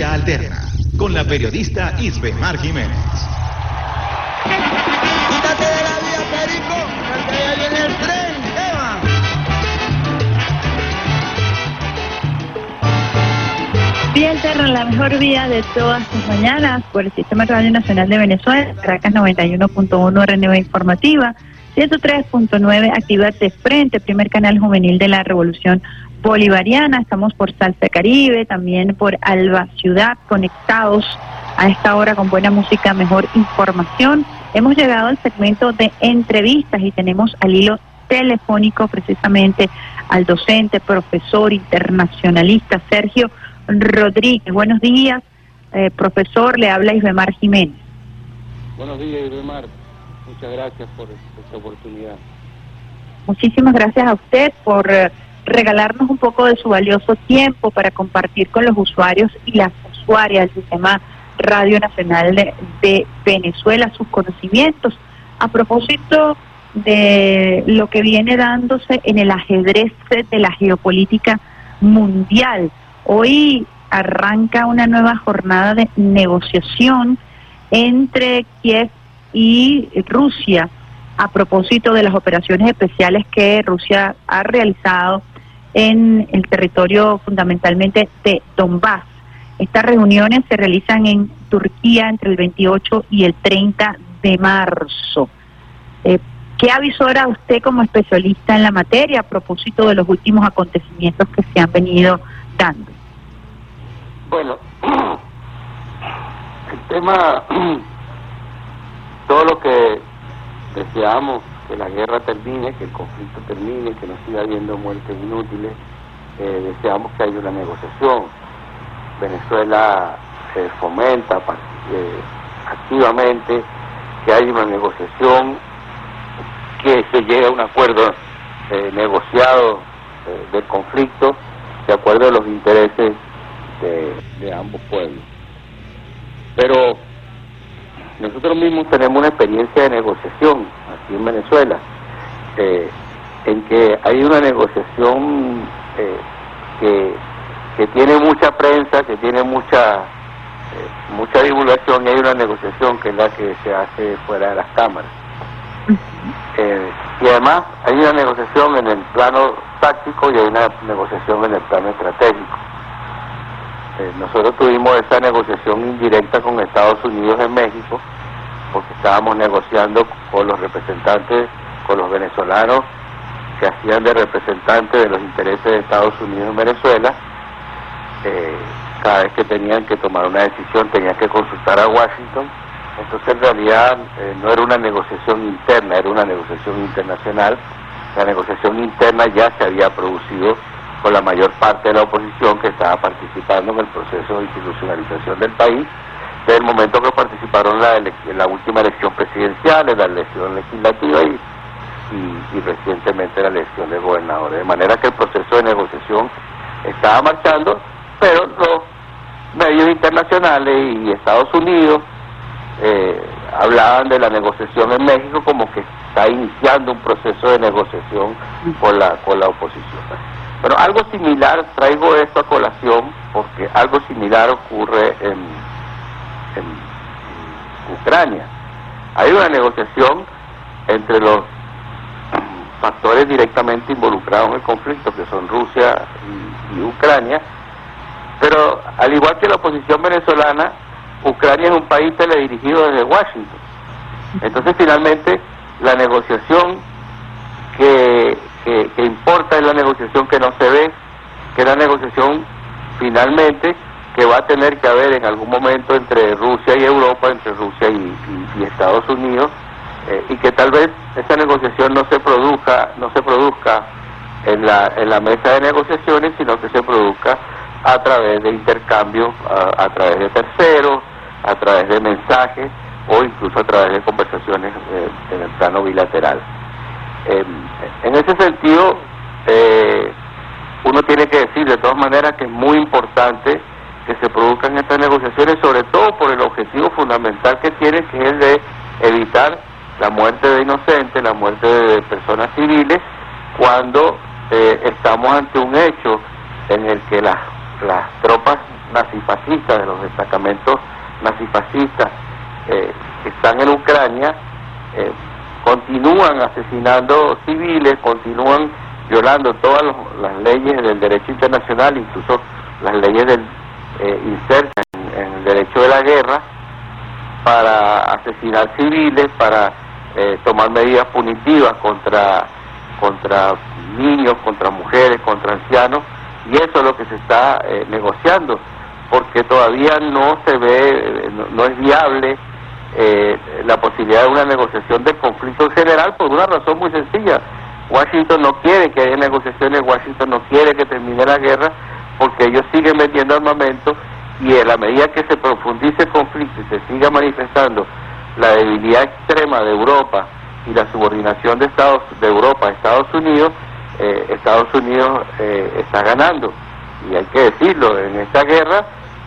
Vía Alterna con la periodista Isbemar Jiménez. Quítate de la vía, Perico, porque ya viene el tren, Eva. Vía Alterna, la mejor vía de todas sus mañanas por el Sistema Radio Nacional de Venezuela, Caracas 91.1 RNV Informativa, 103.9 Activate Frente, primer canal juvenil de la Revolución Bolivariana. Estamos por Salsa Caribe, también por Alba Ciudad, conectados a esta hora con buena música, mejor información. Hemos llegado al segmento de entrevistas y tenemos al hilo telefónico precisamente al docente, profesor internacionalista Sergio Rodríguez. Buenos días, eh, profesor, le habla Isbemar Jiménez. Buenos días, Irmar. Muchas gracias por esta oportunidad. Muchísimas gracias a usted por eh, regalarnos un poco de su valioso tiempo para compartir con los usuarios y las usuarias del sistema Radio Nacional de, Venezuela sus conocimientos a propósito de lo que viene dándose en el ajedrez de la geopolítica mundial. Hoy arranca una nueva jornada de negociación entre Kiev y Rusia a propósito de las operaciones especiales que Rusia ha realizado en el territorio fundamentalmente de Donbass. Estas reuniones se realizan en Turquía entre el 28 y el 30 de marzo. Eh, ¿Qué avisora usted como especialista en la materia a propósito de los últimos acontecimientos que se han venido dando? Bueno, [CLEARS THROAT] el tema, [CLEARS THROAT] todo lo que deseamos que la guerra termine, que el conflicto termine, que no siga habiendo muertes inútiles, eh, deseamos que haya una negociación. Venezuela se fomenta eh, activamente que haya una negociación, que se llegue a un acuerdo eh, negociado eh, del conflicto de acuerdo a los intereses de ambos pueblos. Pero nosotros mismos tenemos una experiencia de negociación aquí en Venezuela, eh, en que hay una negociación eh, que, que tiene mucha prensa, que tiene mucha eh, mucha divulgación y hay una negociación que es la que se hace fuera de las cámaras. Y además hay una negociación en el plano táctico y hay una negociación en el plano estratégico. Nosotros tuvimos esa negociación indirecta con Estados Unidos en México, porque estábamos negociando con los representantes, con los venezolanos que hacían de representantes de los intereses de Estados Unidos en Venezuela. Eh, cada vez que tenían que tomar una decisión tenían que consultar a Washington. Entonces en realidad eh, no era una negociación interna, era una negociación internacional. La negociación interna ya se había producido con la mayor parte de la oposición que estaba participando en el proceso de institucionalización del país, desde el momento que participaron la, la última elección presidencial, en la elección legislativa y, y, y recientemente en la elección de gobernadores. De manera que el proceso de negociación estaba marchando, pero los medios internacionales y Estados Unidos eh, hablaban de la negociación en México como que está iniciando un proceso de negociación con la, con la oposición. Pero algo similar, traigo esto a colación, porque algo similar ocurre en, en, Ucrania. Hay una negociación entre los factores directamente involucrados en el conflicto, que son Rusia y, y Ucrania, pero al igual que la oposición venezolana, Ucrania es un país teledirigido desde Washington. Entonces, finalmente, la negociación que, que, que importa es la negociación que no se ve, que es la negociación finalmente que va a tener que haber en algún momento entre Rusia y Europa, entre Rusia y, Estados Unidos, eh, y que tal vez esa negociación no se produzca, no se produzca en la, en la mesa de negociaciones, sino que se produzca a través de intercambios, a, a través de terceros, a través de mensajes o incluso a través de conversaciones eh, en el plano bilateral. Eh, en ese sentido, eh, uno tiene que decir de todas maneras que es muy importante que se produzcan estas negociaciones, sobre todo por el objetivo fundamental que tiene, que es el de evitar la muerte de inocentes, la muerte de personas civiles, cuando eh, estamos ante un hecho en el que las, las tropas nazifascistas, de los destacamentos nazifascistas eh, que están en Ucrania, eh, continúan asesinando civiles, continúan violando todas los- las leyes del derecho internacional, incluso las leyes del eh, insertas en, el derecho de la guerra, para asesinar civiles, para eh, tomar medidas punitivas contra, contra niños, contra mujeres, contra ancianos, y eso es lo que se está eh, negociando, porque todavía no se ve, eh, no, no es viable eh, la posibilidad de una negociación del conflicto en general por una razón muy sencilla. Washington no quiere que haya negociaciones, Washington no quiere que termine la guerra, porque ellos siguen vendiendo armamento y en la medida que se profundice el conflicto y se siga manifestando la debilidad extrema de Europa y la subordinación de Estados de Europa a Estados Unidos, eh, Estados Unidos eh, está ganando. Y hay que decirlo en esta guerra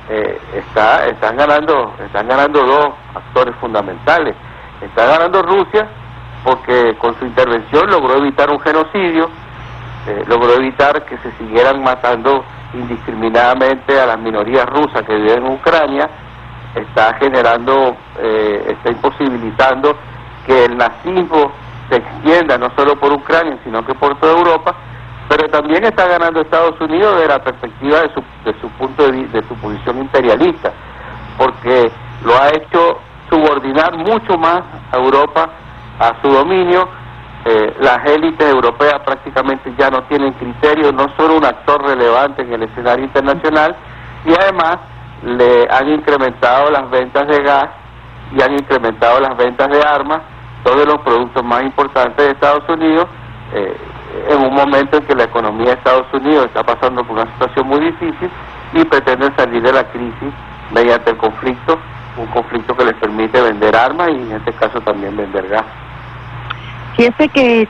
eh, está están ganando están ganando dos actores fundamentales. Está ganando Rusia porque con su intervención logró evitar un genocidio eh, logró evitar que se siguieran matando indiscriminadamente a las minorías rusas que viven en Ucrania, está generando, eh, está imposibilitando que el nazismo se extienda no solo por Ucrania, sino que por toda Europa, pero también está ganando Estados Unidos de la perspectiva de su, de su punto de, vi- de su posición imperialista, porque lo ha hecho subordinar mucho más a Europa a su dominio, eh, las élites europeas prácticamente ya no tienen criterio, no son un actor relevante en el escenario internacional y además le han incrementado las ventas de gas y han incrementado las ventas de armas, dos de los productos más importantes de Estados Unidos, eh, en un momento en que la economía de Estados Unidos está pasando por una situación muy difícil y pretenden salir de la crisis mediante el conflicto, un conflicto que les permite vender armas y en este caso también vender gas. Fíjese que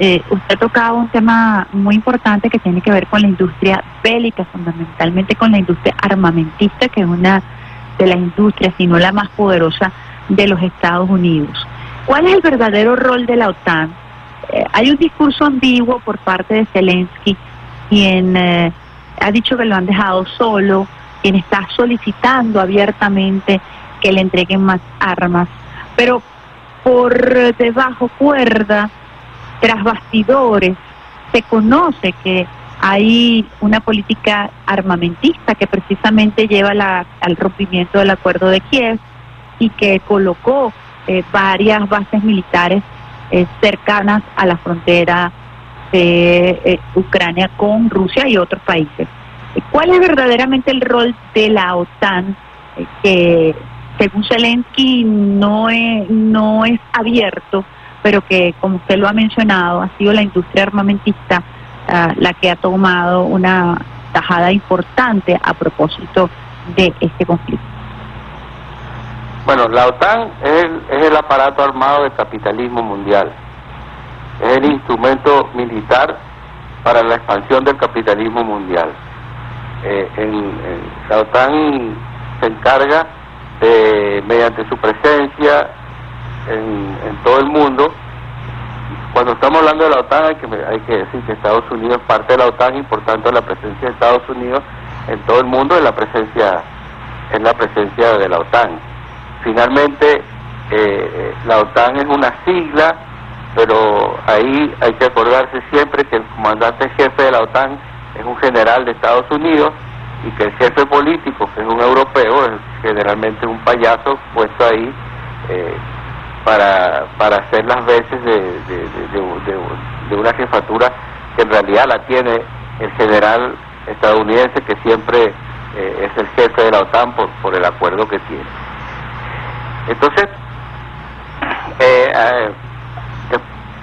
eh, usted tocaba un tema muy importante que tiene que ver con la industria bélica, fundamentalmente con la industria armamentista, que es una de las industrias, si no la más poderosa, de los Estados Unidos. ¿Cuál es el verdadero rol de la OTAN? Eh, hay un discurso ambiguo por parte de Zelensky, quien eh, ha dicho que lo han dejado solo, quien está solicitando abiertamente que le entreguen más armas, pero por debajo cuerda, tras bastidores, se conoce que hay una política armamentista que precisamente lleva la- al rompimiento del acuerdo de Kiev y que colocó eh, varias bases militares eh, cercanas a la frontera de eh, Ucrania con Rusia y otros países. ¿Cuál es verdaderamente el rol de la OTAN eh, que según Zelensky no es, no es abierto, pero que como usted lo ha mencionado, ha sido la industria armamentista ah, la que ha tomado una tajada importante a propósito de este conflicto? Bueno, la OTAN es el, es el aparato armado del capitalismo mundial. Es el instrumento militar para la expansión del capitalismo mundial. Eh, en- en- la OTAN se encarga de, mediante su presencia en, en todo el mundo, cuando estamos hablando de la OTAN hay que, hay que decir que Estados Unidos es parte de la OTAN y por tanto la presencia de Estados Unidos en todo el mundo es la presencia, es la presencia de la OTAN. Finalmente, eh, la OTAN es una sigla, pero ahí hay que acordarse siempre que el comandante jefe de la OTAN es un general de Estados Unidos y que el jefe político, que es un europeo, es generalmente un payaso puesto ahí eh, para, para hacer las veces de, de, de- una jefatura que en realidad la tiene el general estadounidense que siempre eh, es el jefe de la OTAN por, por el acuerdo que tiene. Entonces, eh,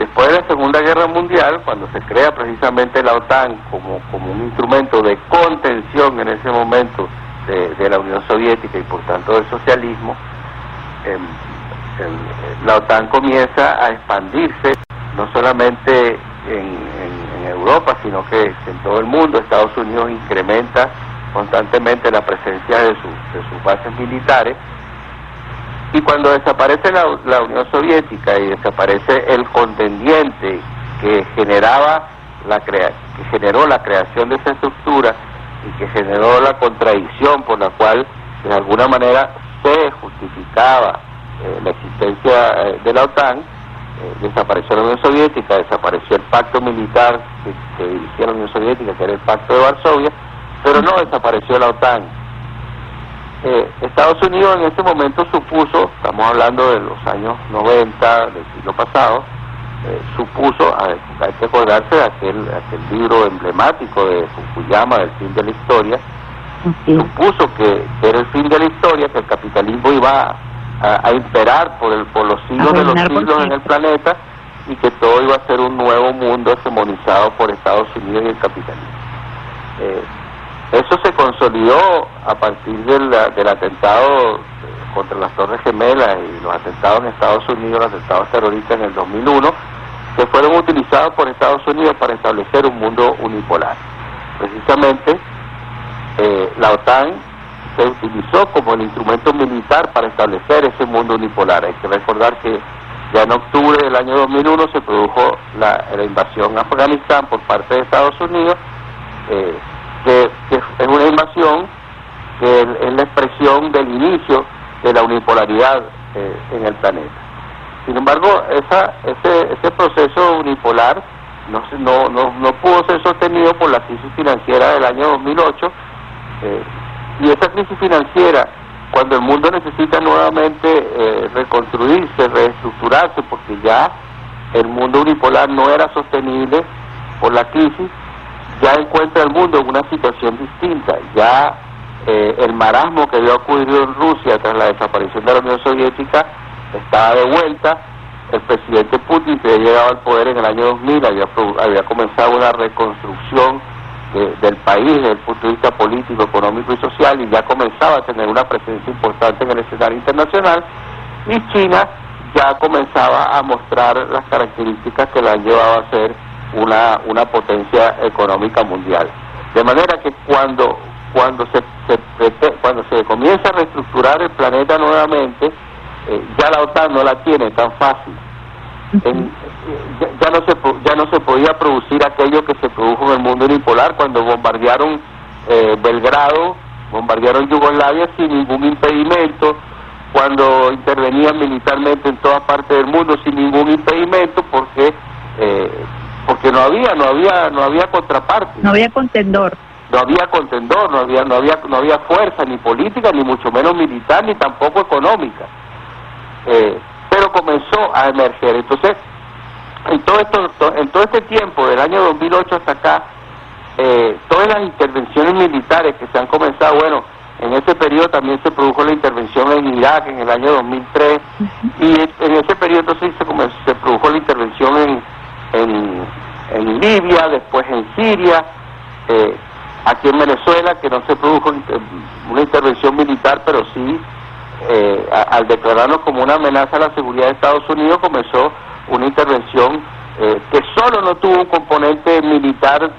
después de la Segunda Guerra Mundial, cuando se crea precisamente la OTAN como, como un instrumento de contención en ese momento de, la Unión Soviética y por tanto del socialismo, em, em, la OTAN comienza a expandirse no solamente en, Europa, sino que en todo el mundo. Estados Unidos incrementa constantemente la presencia de sus bases militares y cuando desaparece la, la Unión Soviética y desaparece el contendiente que generaba la crea- que generó la creación de esa estructura y que generó la contradicción por la cual de alguna manera se justificaba eh, la existencia eh, de la OTAN, eh, desapareció la Unión Soviética, desapareció el pacto militar que, que dirigía la Unión Soviética, que era el pacto de Varsovia, pero no desapareció la OTAN. Eh, Estados Unidos en ese momento supuso, estamos hablando de los años 90 del siglo pasado, eh, supuso, hay, que acordarse de aquel, aquel libro emblemático de Fukuyama, del fin de la historia, supuso que, que era el fin de la historia, que el capitalismo iba a, a imperar por, el, por los siglos de los siglos en el planeta y que todo iba a ser un nuevo mundo hegemonizado por Estados Unidos y el capitalismo. Eh, eso se consolidó a partir del, del atentado eh, contra las Torres Gemelas y los atentados en Estados Unidos, los atentados terroristas en el 2001, que fueron utilizados por Estados Unidos para establecer un mundo unipolar. Precisamente, eh, la OTAN se utilizó como el instrumento militar para establecer ese mundo unipolar. Hay que recordar que ya en octubre del año 2001 se produjo la, la invasión a Afganistán por parte de Estados Unidos, eh, que, es una invasión que es la expresión del inicio de la unipolaridad eh, en el planeta. Sin embargo, ese, proceso unipolar no, no, no pudo ser sostenido por la crisis financiera del año 2008 eh, y esa crisis financiera, cuando el mundo necesita nuevamente eh, reconstruirse, reestructurarse, porque ya el mundo unipolar no era sostenible por la crisis, ya encuentra el mundo en una situación distinta. Ya eh, el marasmo que había ocurrido en Rusia tras la desaparición de la Unión Soviética estaba de vuelta. El presidente Putin, que había llegado al poder en el año 2000, había, había comenzado una reconstrucción de- del país desde el punto de vista político, económico y social y ya comenzaba a tener una presencia importante en el escenario internacional. Y China ya comenzaba a mostrar las características que la han llevado a ser una, una potencia económica mundial. De manera que cuando, cuando, se, cuando se comienza a reestructurar el planeta nuevamente, eh, ya la OTAN no la tiene tan fácil. En- ya, ya no se ya no se podía producir aquello que se produjo en el mundo unipolar cuando bombardearon eh, Belgrado, bombardearon Yugoslavia sin ningún impedimento, cuando intervenían militarmente en toda parte del mundo sin ningún impedimento porque eh, porque no había no había no había contraparte. No había contendor. no había contendor no había no había no había fuerza ni política ni mucho menos militar ni tampoco económica. Eh, pero comenzó a emerger. Entonces en todo esto to- en todo este tiempo del año 2008 hasta acá eh, todas las intervenciones militares que se han comenzado bueno en ese periodo también se produjo la intervención en Irak en el año 2003 y en ese periodo entonces se, comenzó- se produjo la intervención en, en, en Libia, después en Siria, eh, aquí en Venezuela que no se produjo una intervención militar, pero sí eh, a- al declararnos como una amenaza a la seguridad de Estados Unidos comenzó una intervención eh, que solo no tuvo un componente militar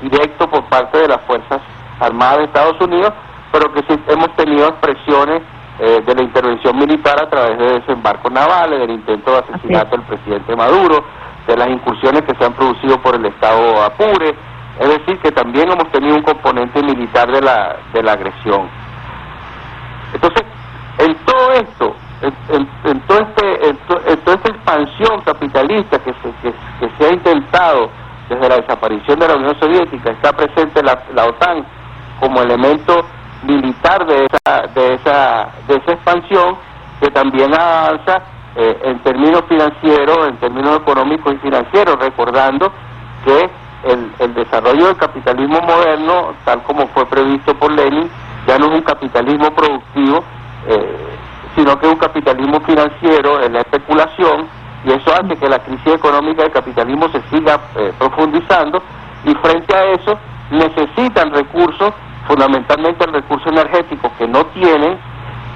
directo por parte de las Fuerzas Armadas de Estados Unidos, pero que sí hemos tenido expresiones eh, de la intervención militar a través de desembarcos navales, del intento de asesinato del presidente Maduro, de las incursiones que se han producido por el Estado Apure, es decir, que también hemos tenido un componente militar de la, de la agresión. Entonces, en todo esto, en, en- todo este, en toda esta expansión capitalista que se, que, que se ha intentado desde la desaparición de la Unión Soviética, está presente la, la OTAN como elemento militar de esa, de esa, de esa expansión que también avanza eh, en términos financieros, en términos económicos y financieros, recordando que el, desarrollo del capitalismo moderno, tal como fue previsto por Lenin, ya no es un capitalismo productivo, eh, sino que es un capitalismo financiero, en la especulación, y eso hace que la crisis económica del capitalismo se siga eh, profundizando, y frente a eso necesitan recursos, fundamentalmente el recurso energético que no tienen,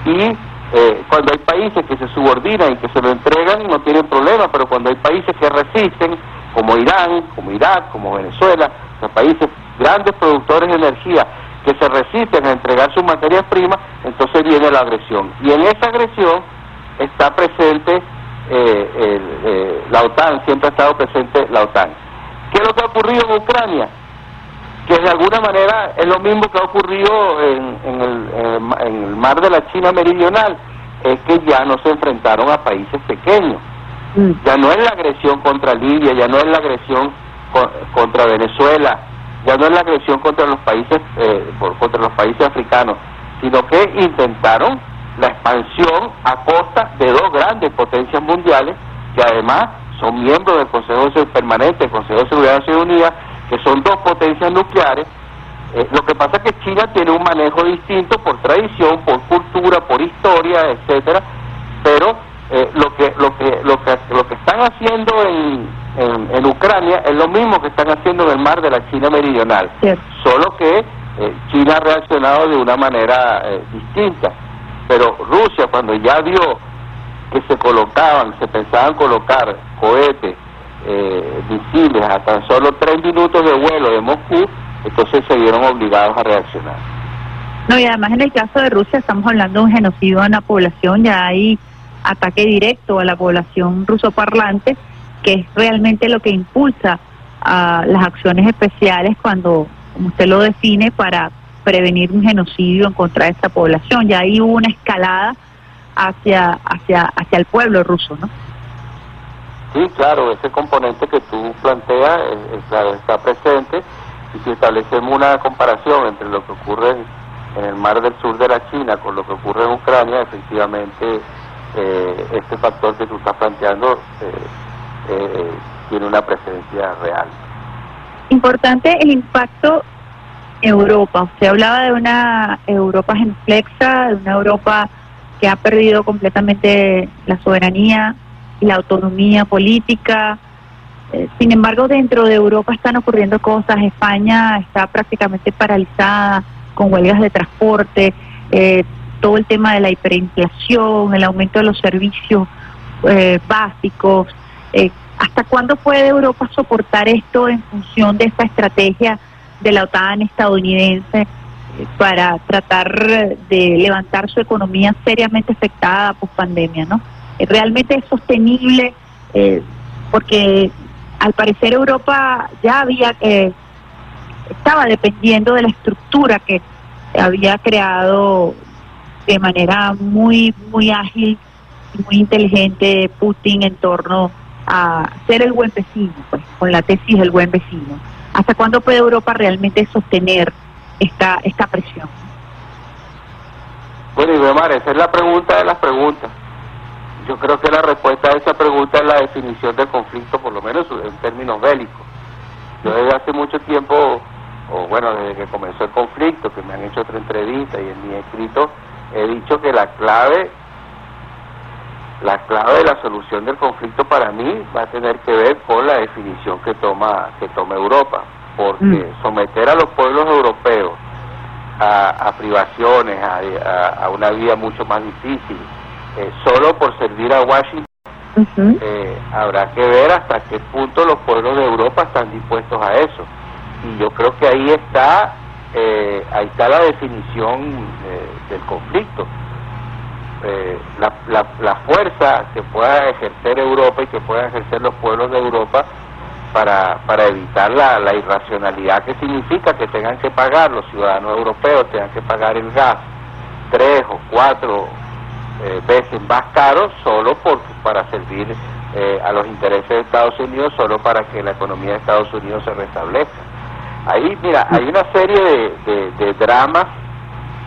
y eh, cuando hay países que se subordinan y que se lo entregan no tienen problema, pero cuando hay países que resisten, como Irán, como Irak, como Venezuela, sea, países grandes productores de energía que se resisten a entregar sus materias primas, entonces viene la agresión. Y en esa agresión está presente eh, el- eh, la OTAN, siempre ha estado presente la OTAN. ¿Qué es lo que ha ocurrido en Ucrania? Que de alguna manera es lo mismo que ha ocurrido en, en el, en el mar de la China meridional, es que ya no se enfrentaron a países pequeños. Ya no es la agresión contra Libia, ya no es la agresión co- contra Venezuela, ya no es la agresión contra los países eh, por- contra los países africanos, sino que intentaron la expansión a costa de dos grandes potencias mundiales que además son miembros del Consejo Permanente del Consejo de Seguridad de Naciones Unidas, que son dos potencias nucleares. Eh, lo que pasa es que China tiene un manejo distinto por tradición, por cultura, por historia, etcétera, pero eh, lo que lo que lo que lo que están haciendo en, en, en Ucrania es lo mismo que están haciendo en el mar de la China meridional, solo que eh, China ha reaccionado de una manera eh, distinta. Pero Rusia cuando ya vio que se colocaban, se pensaban colocar cohetes, eh, misiles a tan solo tres minutos de vuelo de Moscú, entonces se vieron obligados a reaccionar. No, y además en el caso de Rusia estamos hablando de un genocidio a la población, ya hay ataque directo a la población rusoparlante, que es realmente lo que impulsa a las acciones especiales cuando, como usted lo define, para prevenir un genocidio en contra de esta población. Ya ahí hubo una escalada hacia, hacia, hacia el pueblo ruso, ¿no? Sí, claro, ese componente que tú planteas eh, está presente y si establecemos una comparación entre lo que ocurre en, el mar del sur de la China con lo que ocurre en Ucrania, efectivamente eh, este factor que tú estás planteando eh, eh, tiene una presencia real. Importante el impacto Europa. Usted hablaba de una Europa genuflexa, de una Europa que ha perdido completamente la soberanía la autonomía política. Eh, sin embargo, dentro de Europa están ocurriendo cosas. España está prácticamente paralizada con huelgas de transporte, eh, todo el tema de la hiperinflación, el aumento de los servicios eh, básicos. ¿Hasta cuándo puede Europa soportar esto en función de esta estrategia de la OTAN estadounidense para tratar de levantar su economía seriamente afectada por pandemia, ¿no? Eh, Realmente es sostenible eh, porque al parecer Europa ya había eh, estaba dependiendo de la estructura que había creado de manera muy muy ágil y muy inteligente Putin en torno a ser el buen vecino, pues, con la tesis del buen vecino. ¿Hasta cuándo puede Europa realmente sostener esta esta presión? Bueno, Weimar, esa es la pregunta de las preguntas. Yo creo que la respuesta a esa pregunta es la definición del conflicto, por lo menos en términos bélicos. Yo desde hace mucho tiempo, o bueno, desde que comenzó el conflicto, que me han hecho otra entrevista y en mi escrito, he dicho que la clave, la clave de la solución del conflicto para mí va a tener que ver con la definición que toma, que toma Europa, porque someter a los pueblos europeos a, a privaciones, a, a- a una vida mucho más difícil, eh, solo por servir a Washington, eh, habrá que ver hasta qué punto los pueblos de Europa están dispuestos a eso. Y yo creo que ahí está, eh, ahí está la definición eh, del conflicto. Eh, la, la, la fuerza que pueda ejercer Europa y que puedan ejercer los pueblos de Europa para, para evitar la, la irracionalidad que significa que tengan que pagar los ciudadanos europeos, tengan que pagar el gas tres o cuatro eh, veces más caro solo por, para servir eh, a los intereses de Estados Unidos, solo para que la economía de Estados Unidos se restablezca. Ahí, mira, hay una serie de, de- de dramas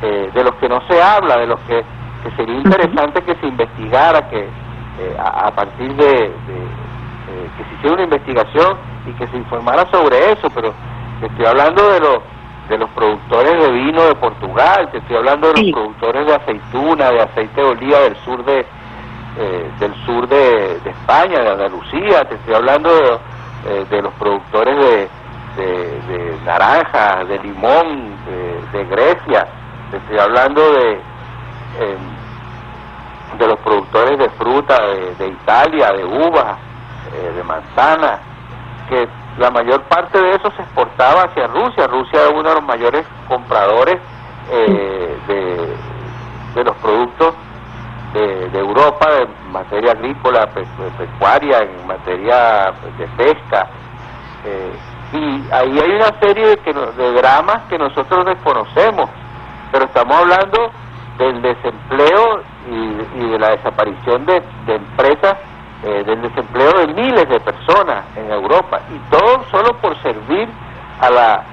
eh, de los que no se habla, de los que, que sería interesante que se investigara, que eh, a, a partir de, de, eh, que se hiciera una investigación y que se informara sobre eso, pero estoy hablando de los de los productores de vino de Portugal, te estoy hablando de los productores de aceituna, de aceite de oliva del sur de eh, del sur de, de España, de Andalucía, te estoy hablando de, eh, de los productores de, de, de naranja, de limón, de, Grecia, te estoy hablando de eh, de los productores de fruta de, de Italia, de uvas, eh, de manzana, que la mayor parte de eso se exportaba hacia Rusia. Rusia era uno de los mayores compradores eh, de, de los productos de, de Europa en materia agrícola, pe- pe- pecuaria, en materia de pesca. Eh, Y ahí hay una serie de, que de dramas que nosotros desconocemos, pero estamos hablando del desempleo y, y de la desaparición de, de empresas, eh, del desempleo de miles de personas en Europa, y todo solo por servir a, la,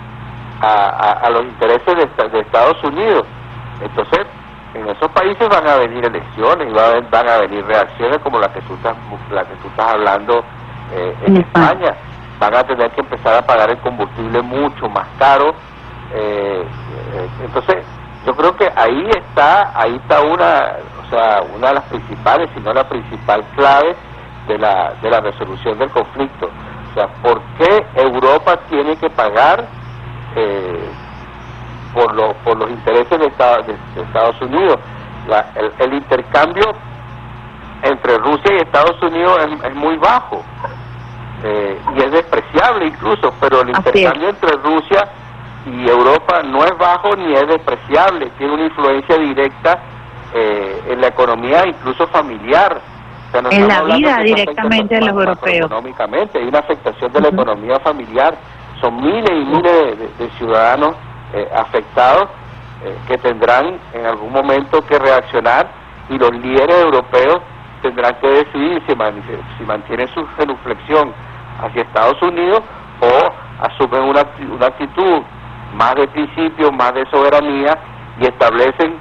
a, a- a los intereses de, esta- de Estados Unidos. Entonces, en esos países van a venir elecciones y va a haber- van a venir reacciones como la que tú estás, la que tú estás hablando eh, en España. Van a tener que empezar a pagar el combustible mucho más caro. eh, eh, entonces, yo creo que ahí está, ahí está una, o sea, una de las principales, si no la principal clave de la, de la resolución del conflicto. O sea, ¿por qué Europa tiene que pagar eh, por, los por los intereses de, Esta- de- de Estados Unidos? La- el, el intercambio entre Rusia y Estados Unidos es, es muy bajo eh, y es despreciable incluso, pero el intercambio entre Rusia y Europa no es bajo ni es despreciable, tiene una influencia directa eh, en la economía incluso familiar. En la vida directamente de los europeos. Económicamente, hay una afectación de la economía familiar. Son miles y miles de, de- de ciudadanos eh, afectados eh, que tendrán en algún momento que reaccionar y los líderes europeos tendrán que decidir si, man- si mantienen su genuflexión hacia Estados Unidos o asumen una, acti- una actitud más de principio, más de soberanía y establecen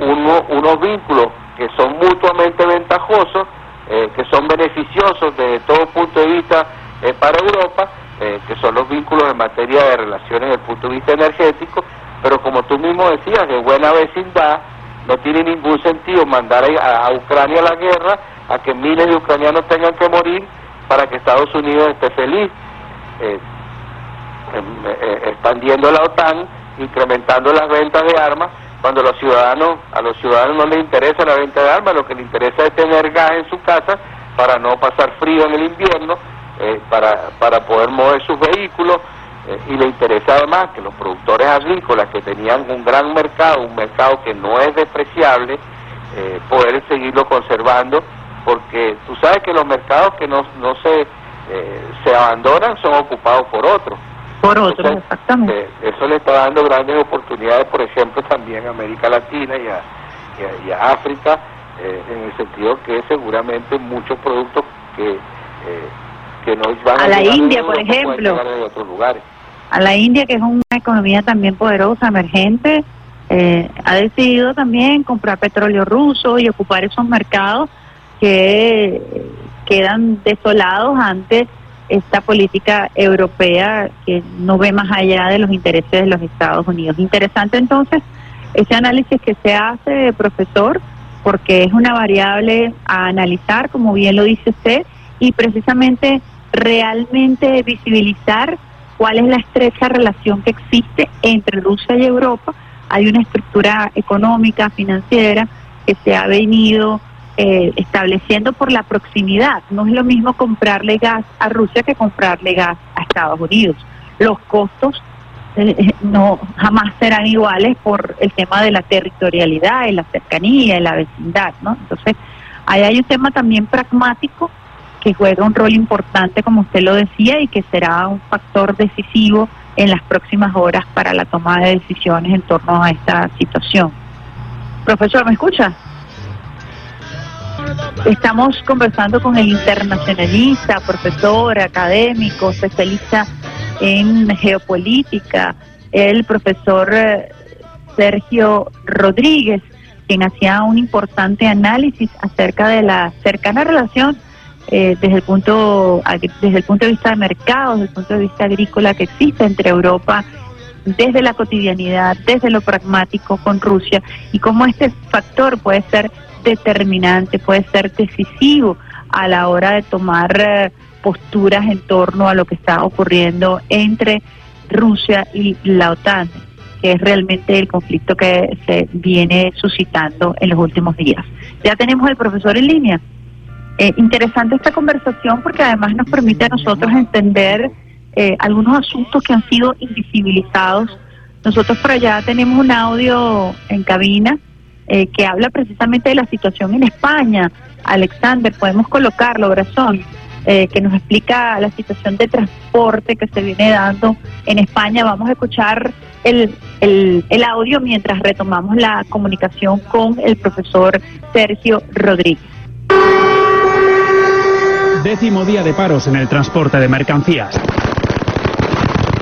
uno- unos vínculos que son mutuamente ventajosos, eh, que son beneficiosos desde todo punto de vista eh, para Europa, eh, que son los vínculos en materia de relaciones desde el punto de vista energético, pero como tú mismo decías, de buena vecindad, no tiene ningún sentido mandar a, Ucrania a la guerra, a que miles de ucranianos tengan que morir para que Estados Unidos esté feliz. Eh, em, expandiendo la OTAN, incrementando las ventas de armas, cuando los ciudadanos, a los ciudadanos no les interesa la venta de armas, lo que les interesa es tener gas en su casa para no pasar frío en el invierno, eh, para, para poder mover sus vehículos, eh, y le interesa además que los productores agrícolas que tenían un gran mercado, un mercado que no es despreciable, eh, poder seguirlo conservando, porque tú sabes que los mercados que no, no se, se abandonan son ocupados por otros. Por otros, Entonces, exactamente. eh, eso le está dando grandes oportunidades, por ejemplo, también a América Latina y a, y a- y a África, eh, en el sentido que seguramente muchos productos que, eh, que no van a, A la India, por ejemplo. de otros lugares. a la India, que es una economía también poderosa, emergente, ha decidido también comprar petróleo ruso y ocupar esos mercados que quedan desolados ante esta política europea que no ve más allá de los intereses de los Estados Unidos. Interesante entonces ese análisis que se hace, profesor, porque es una variable a analizar, como bien lo dice usted, y precisamente realmente visibilizar cuál es la estrecha relación que existe entre Rusia y Europa. Hay una estructura económica, financiera, que se ha venido eh, estableciendo por la proximidad. No es lo mismo comprarle gas a Rusia que comprarle gas a Estados Unidos. Los costos eh, no jamás serán iguales por el tema de la territorialidad, y la cercanía, y la vecindad, ¿no? Entonces, ahí hay un tema también pragmático que juega un rol importante, como usted lo decía, y que será un factor decisivo en las próximas horas para la toma de decisiones en torno a esta situación. Profesor, ¿me escucha? Estamos conversando con el internacionalista, profesor, académico, especialista en geopolítica, el profesor eh, Sergio Rodríguez, quien hacía un importante análisis acerca de la cercana relación eh, desde el punto desde el punto de vista de mercado, desde el punto de vista agrícola que existe entre Europa desde la cotidianidad, desde lo pragmático con Rusia y cómo este factor puede ser determinante, puede ser decisivo a la hora de tomar eh, posturas en torno a lo que está ocurriendo entre Rusia y la OTAN, que es realmente el conflicto que se viene suscitando en los últimos días. Ya tenemos al profesor en línea. Eh, interesante esta conversación porque además nos permite a nosotros entender eh, algunos asuntos que han sido invisibilizados. Nosotros por allá tenemos un audio en cabina eh, que habla precisamente de la situación en España. Alexander, podemos colocarlo, Brazón. eh, que nos explica la situación de transporte que se viene dando en España. Vamos a escuchar el, el, el audio mientras retomamos la comunicación con el profesor Sergio Rodríguez. Décimo día de paros en el transporte de mercancías.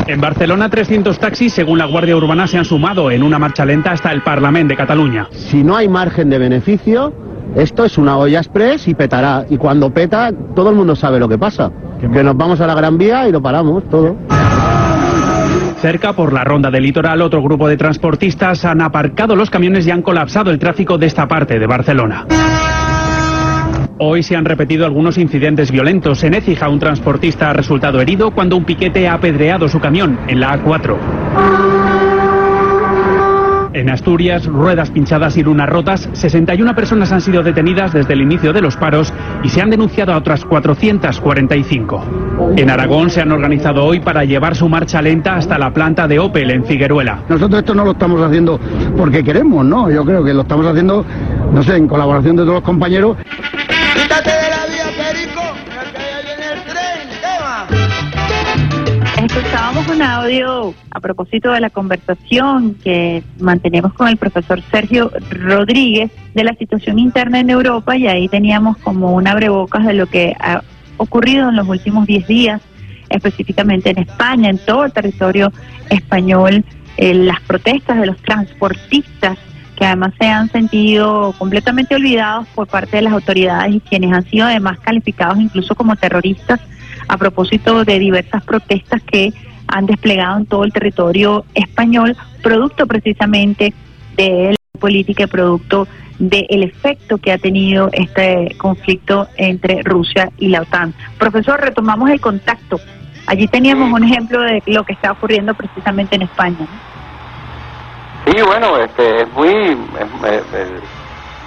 En Barcelona, 300 taxis, según la Guardia Urbana, se han sumado en una marcha lenta hasta el Parlamento de Cataluña. Si no hay margen de beneficio, esto es una olla express y petará. Y cuando peta, todo el mundo sabe lo que pasa. Que nos vamos a la Gran Vía y lo paramos todo. Cerca, por la ronda del litoral, otro grupo de transportistas han aparcado los camiones y han colapsado el tráfico de esta parte de Barcelona. Hoy se han repetido algunos incidentes violentos. En Écija, un transportista ha resultado herido cuando un piquete ha apedreado su camión en la A4. En Asturias, ruedas pinchadas y lunas rotas, 61 personas han sido detenidas desde el inicio de los paros y se han denunciado a otras 445. En Aragón se han organizado hoy para llevar su marcha lenta hasta la planta de Opel en Figueruela. Nosotros esto no lo estamos haciendo porque queremos, ¿no? Yo creo que lo estamos haciendo, no sé, en colaboración de todos los compañeros. Quítate de la vía, Perico, que el tren, ¿qué va? Escuchábamos un audio a propósito de la conversación que mantenemos con el profesor Sergio Rodríguez de la situación interna en Europa y ahí teníamos como un abrebocas de lo que ha ocurrido en los últimos 10 días, específicamente en España, en todo el territorio español, las protestas de los transportistas que además se han sentido completamente olvidados por parte de las autoridades y quienes han sido además calificados incluso como terroristas a propósito de diversas protestas que han desplegado en todo el territorio español, producto precisamente de la política y producto del efecto que ha tenido este conflicto entre Rusia y la OTAN. Profesor, retomamos el contacto. Allí teníamos un ejemplo de lo que está ocurriendo precisamente en España. ¿no? Sí, bueno, este, es muy, es- es- el-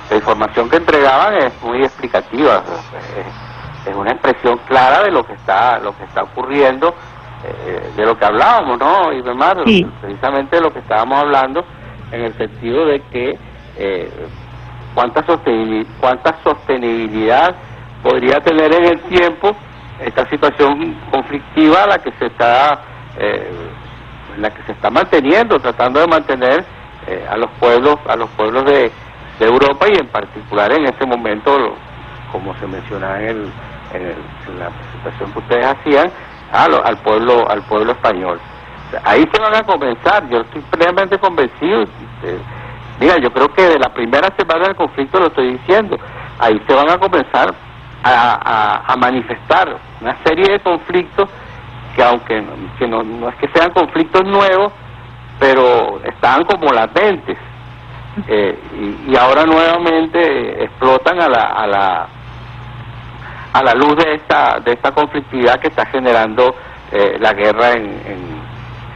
la información que entregaban es muy explicativa, es, es una expresión clara de lo que está, lo que está ocurriendo, eh, de lo que hablábamos, ¿no? Y demás, precisamente de lo que estábamos hablando, en el sentido de que eh, cuánta sostenibilidad, cuánta sostenibilidad podría tener en el tiempo esta situación conflictiva a la que se está eh, la que se está manteniendo, tratando de mantener eh, a los pueblos, a los pueblos de, de Europa y en particular en ese momento, como se mencionaba en, el, en, el- la presentación que ustedes hacían, a lo- al pueblo, al pueblo español. Ahí se van a comenzar, yo estoy plenamente convencido. eh, mira, yo creo que de la primera semana del conflicto lo estoy diciendo, ahí se van a comenzar a manifestar una serie de conflictos que aunque no, que no, no es que sean conflictos nuevos, pero estaban como latentes eh, y, y ahora nuevamente explotan a la, a la a la luz de esta de esta conflictividad que está generando eh, la guerra en, en,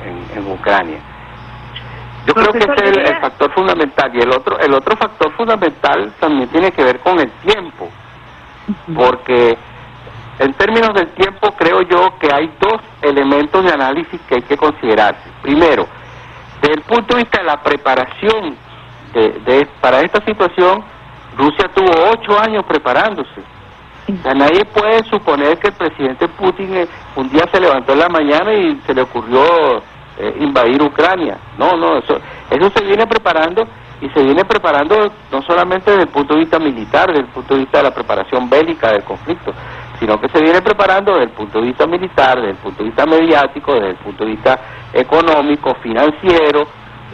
en- en Ucrania. Yo creo que ese es el, el factor fundamental y el otro el otro factor fundamental también tiene que ver con el tiempo, porque en términos del tiempo, creo yo que hay dos elementos de análisis que hay que considerarse. Primero, desde el punto de vista de la preparación de, de- para esta situación, Rusia tuvo ocho años preparándose. O nadie puede suponer que el presidente Putin eh, un día se levantó en la mañana y se le ocurrió eh, invadir Ucrania. No, no, eso, eso se viene preparando y se viene preparando no solamente desde el punto de vista militar, desde el punto de vista de la preparación bélica del conflicto, sino que se viene preparando desde el punto de vista militar, desde el punto de vista mediático, desde el punto de vista económico, financiero,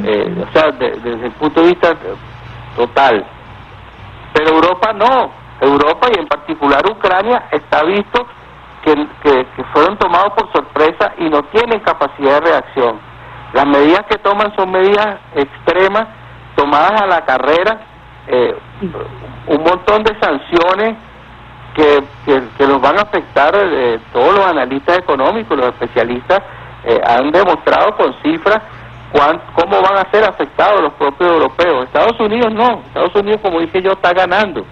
eh, o sea, de- desde el punto de vista total. Pero Europa no, Europa y en particular Ucrania está visto que, que, que fueron tomados por sorpresa y no tienen capacidad de reacción. Las medidas que toman son medidas extremas, tomadas a la carrera, eh, un montón de sanciones que, que, que los van a afectar, eh, todos los analistas económicos, los especialistas eh, han demostrado con cifras cuán- cómo van a ser afectados los propios europeos. Estados Unidos no, Estados Unidos como dije yo está ganando,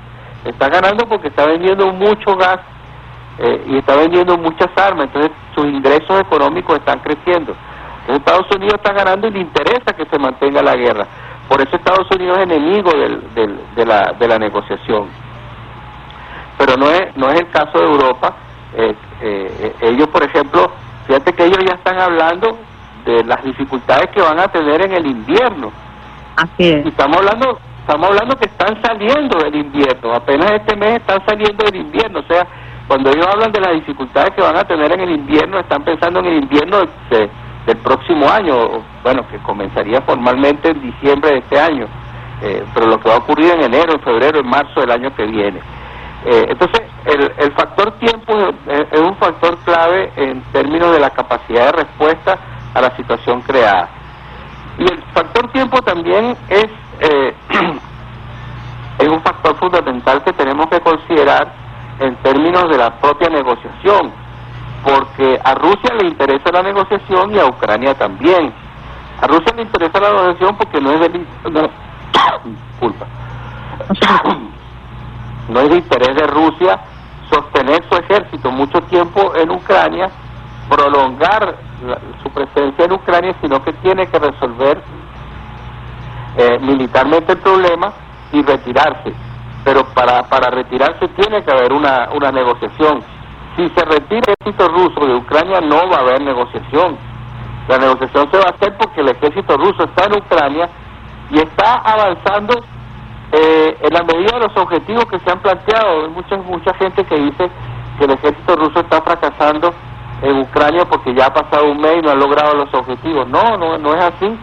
está ganando porque está vendiendo mucho gas eh, y está vendiendo muchas armas, entonces sus ingresos económicos están creciendo. Estados Unidos está ganando y le interesa que se mantenga la guerra. Por eso Estados Unidos es enemigo del- del- de, la, de la negociación. Pero no es, no es el caso de Europa, eh, eh, ellos, por ejemplo, fíjate que ellos ya están hablando de las dificultades que van a tener en el invierno. Así es. Y estamos hablando, estamos hablando que están saliendo del invierno, apenas este mes están saliendo del invierno, o sea, cuando ellos hablan de las dificultades que van a tener en el invierno, están pensando en el invierno de- del próximo año, bueno, que comenzaría formalmente en diciembre de este año, eh, pero lo que va a ocurrir en enero, en febrero, en marzo del año que viene. Eh, entonces, el, el factor tiempo es, un factor clave en términos de la capacidad de respuesta a la situación creada. Y el factor tiempo también es, eh, [CLEARS THROAT] es un factor fundamental que tenemos que considerar en términos de la propia negociación, porque a Rusia le interesa la negociación y a Ucrania también. A Rusia le interesa la negociación porque no es del... No, [COUGHS] disculpa. No es de interés de Rusia sostener su ejército mucho tiempo en Ucrania, prolongar la- su presencia en Ucrania, sino que tiene que resolver eh, militarmente el problema y retirarse. Pero para, para retirarse tiene que haber una, una negociación. Si se retira el ejército ruso de Ucrania no va a haber negociación. La negociación se va a hacer porque el ejército ruso está en Ucrania y está avanzando eh, en la medida de los objetivos que se han planteado. Hay mucha, mucha gente que dice que el ejército ruso está fracasando en Ucrania porque ya ha pasado un mes y no ha logrado los objetivos. No, no, no es así.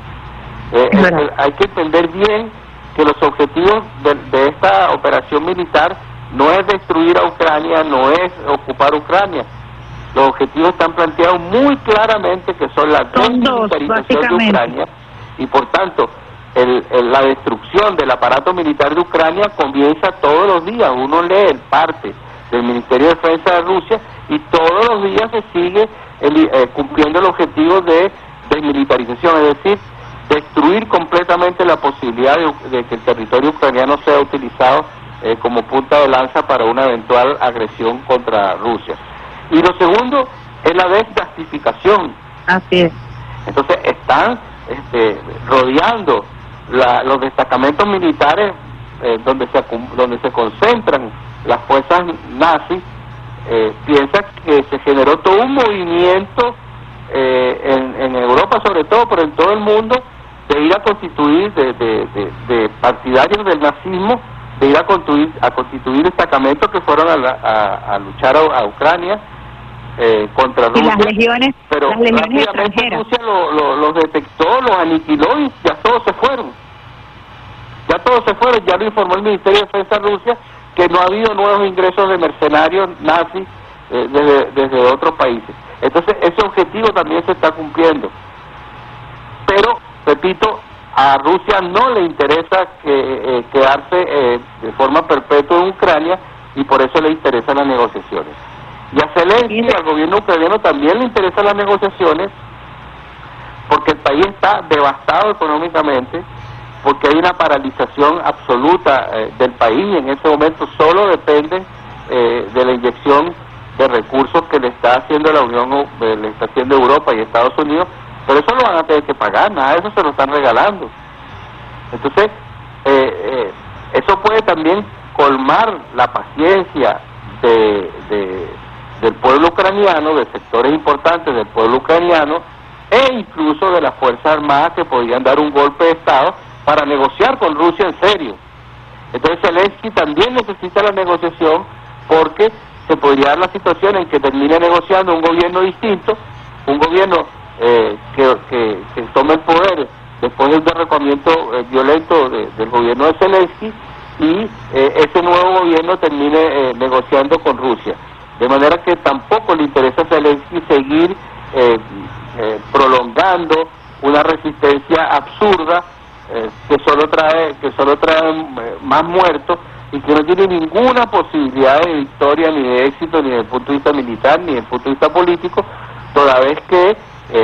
Eh, Es hay que entender bien que los objetivos de, de esta operación militar no es destruir a Ucrania, no es ocupar Ucrania. Los objetivos están planteados muy claramente que son la desmilitarización de. Ucrania y por tanto el- el- la destrucción del aparato militar de Ucrania comienza todos los días. Uno lee el parte del Ministerio de Defensa de Rusia y todos los días se sigue el- eh, cumpliendo el objetivo de desmilitarización, es decir, destruir completamente la posibilidad de, de que el territorio ucraniano sea utilizado eh, como punta de lanza para una eventual agresión contra Rusia. Y lo segundo es la desgastificación. Así es. Entonces están este, rodeando la- los destacamentos militares eh, donde se donde se concentran las fuerzas nazis. Eh, piensa que se generó todo un movimiento eh, en, en Europa sobre todo, pero en todo el mundo, de ir a constituir, de, de- de- partidarios del nazismo, de ir a constituir, a constituir destacamentos que fueron a, la- a- luchar a Ucrania eh, contra Y Rusia las legiones, pero las legiones rápidamente extranjeras. Rusia lo- lo- los detectó, los aniquiló y ya todos se fueron. Ya todos se fueron, ya lo informó el Ministerio de Defensa de Rusia que no ha habido nuevos ingresos de mercenarios nazis eh, desde, desde otros países. Entonces ese objetivo también se está cumpliendo. Pero, repito, a Rusia no le interesa que, eh, quedarse eh, de forma perpetua en Ucrania y por eso le interesan las negociaciones. Y a Zelensky, al gobierno ucraniano, también le interesan las negociaciones porque el país está devastado económicamente, porque hay una paralización absoluta eh, del país. En ese momento solo depende eh, de la inyección de recursos que le está haciendo la Unión, eh, le está haciendo Europa y Estados Unidos, pero eso lo van a tener que pagar, nada de eso se lo están regalando. Entonces, eh, eh, eso puede también colmar la paciencia de, de- del pueblo ucraniano, de sectores importantes del pueblo ucraniano, e incluso de las Fuerzas Armadas que podrían dar un golpe de Estado para negociar con Rusia en serio. Entonces Zelensky también necesita la negociación porque se podría dar la situación en que termine negociando un gobierno distinto, un gobierno eh, que, que, tome el poder después del derrocamiento eh, violento de- del gobierno de Zelensky y eh, ese nuevo gobierno termine eh, negociando con Rusia. De manera que tampoco le interesa a Zelensky seguir eh, eh, prolongando una resistencia absurda eh, que solo trae que solo trae más muertos y que no tiene ninguna posibilidad de victoria ni de éxito ni desde el punto de vista militar ni desde el punto de vista político toda vez que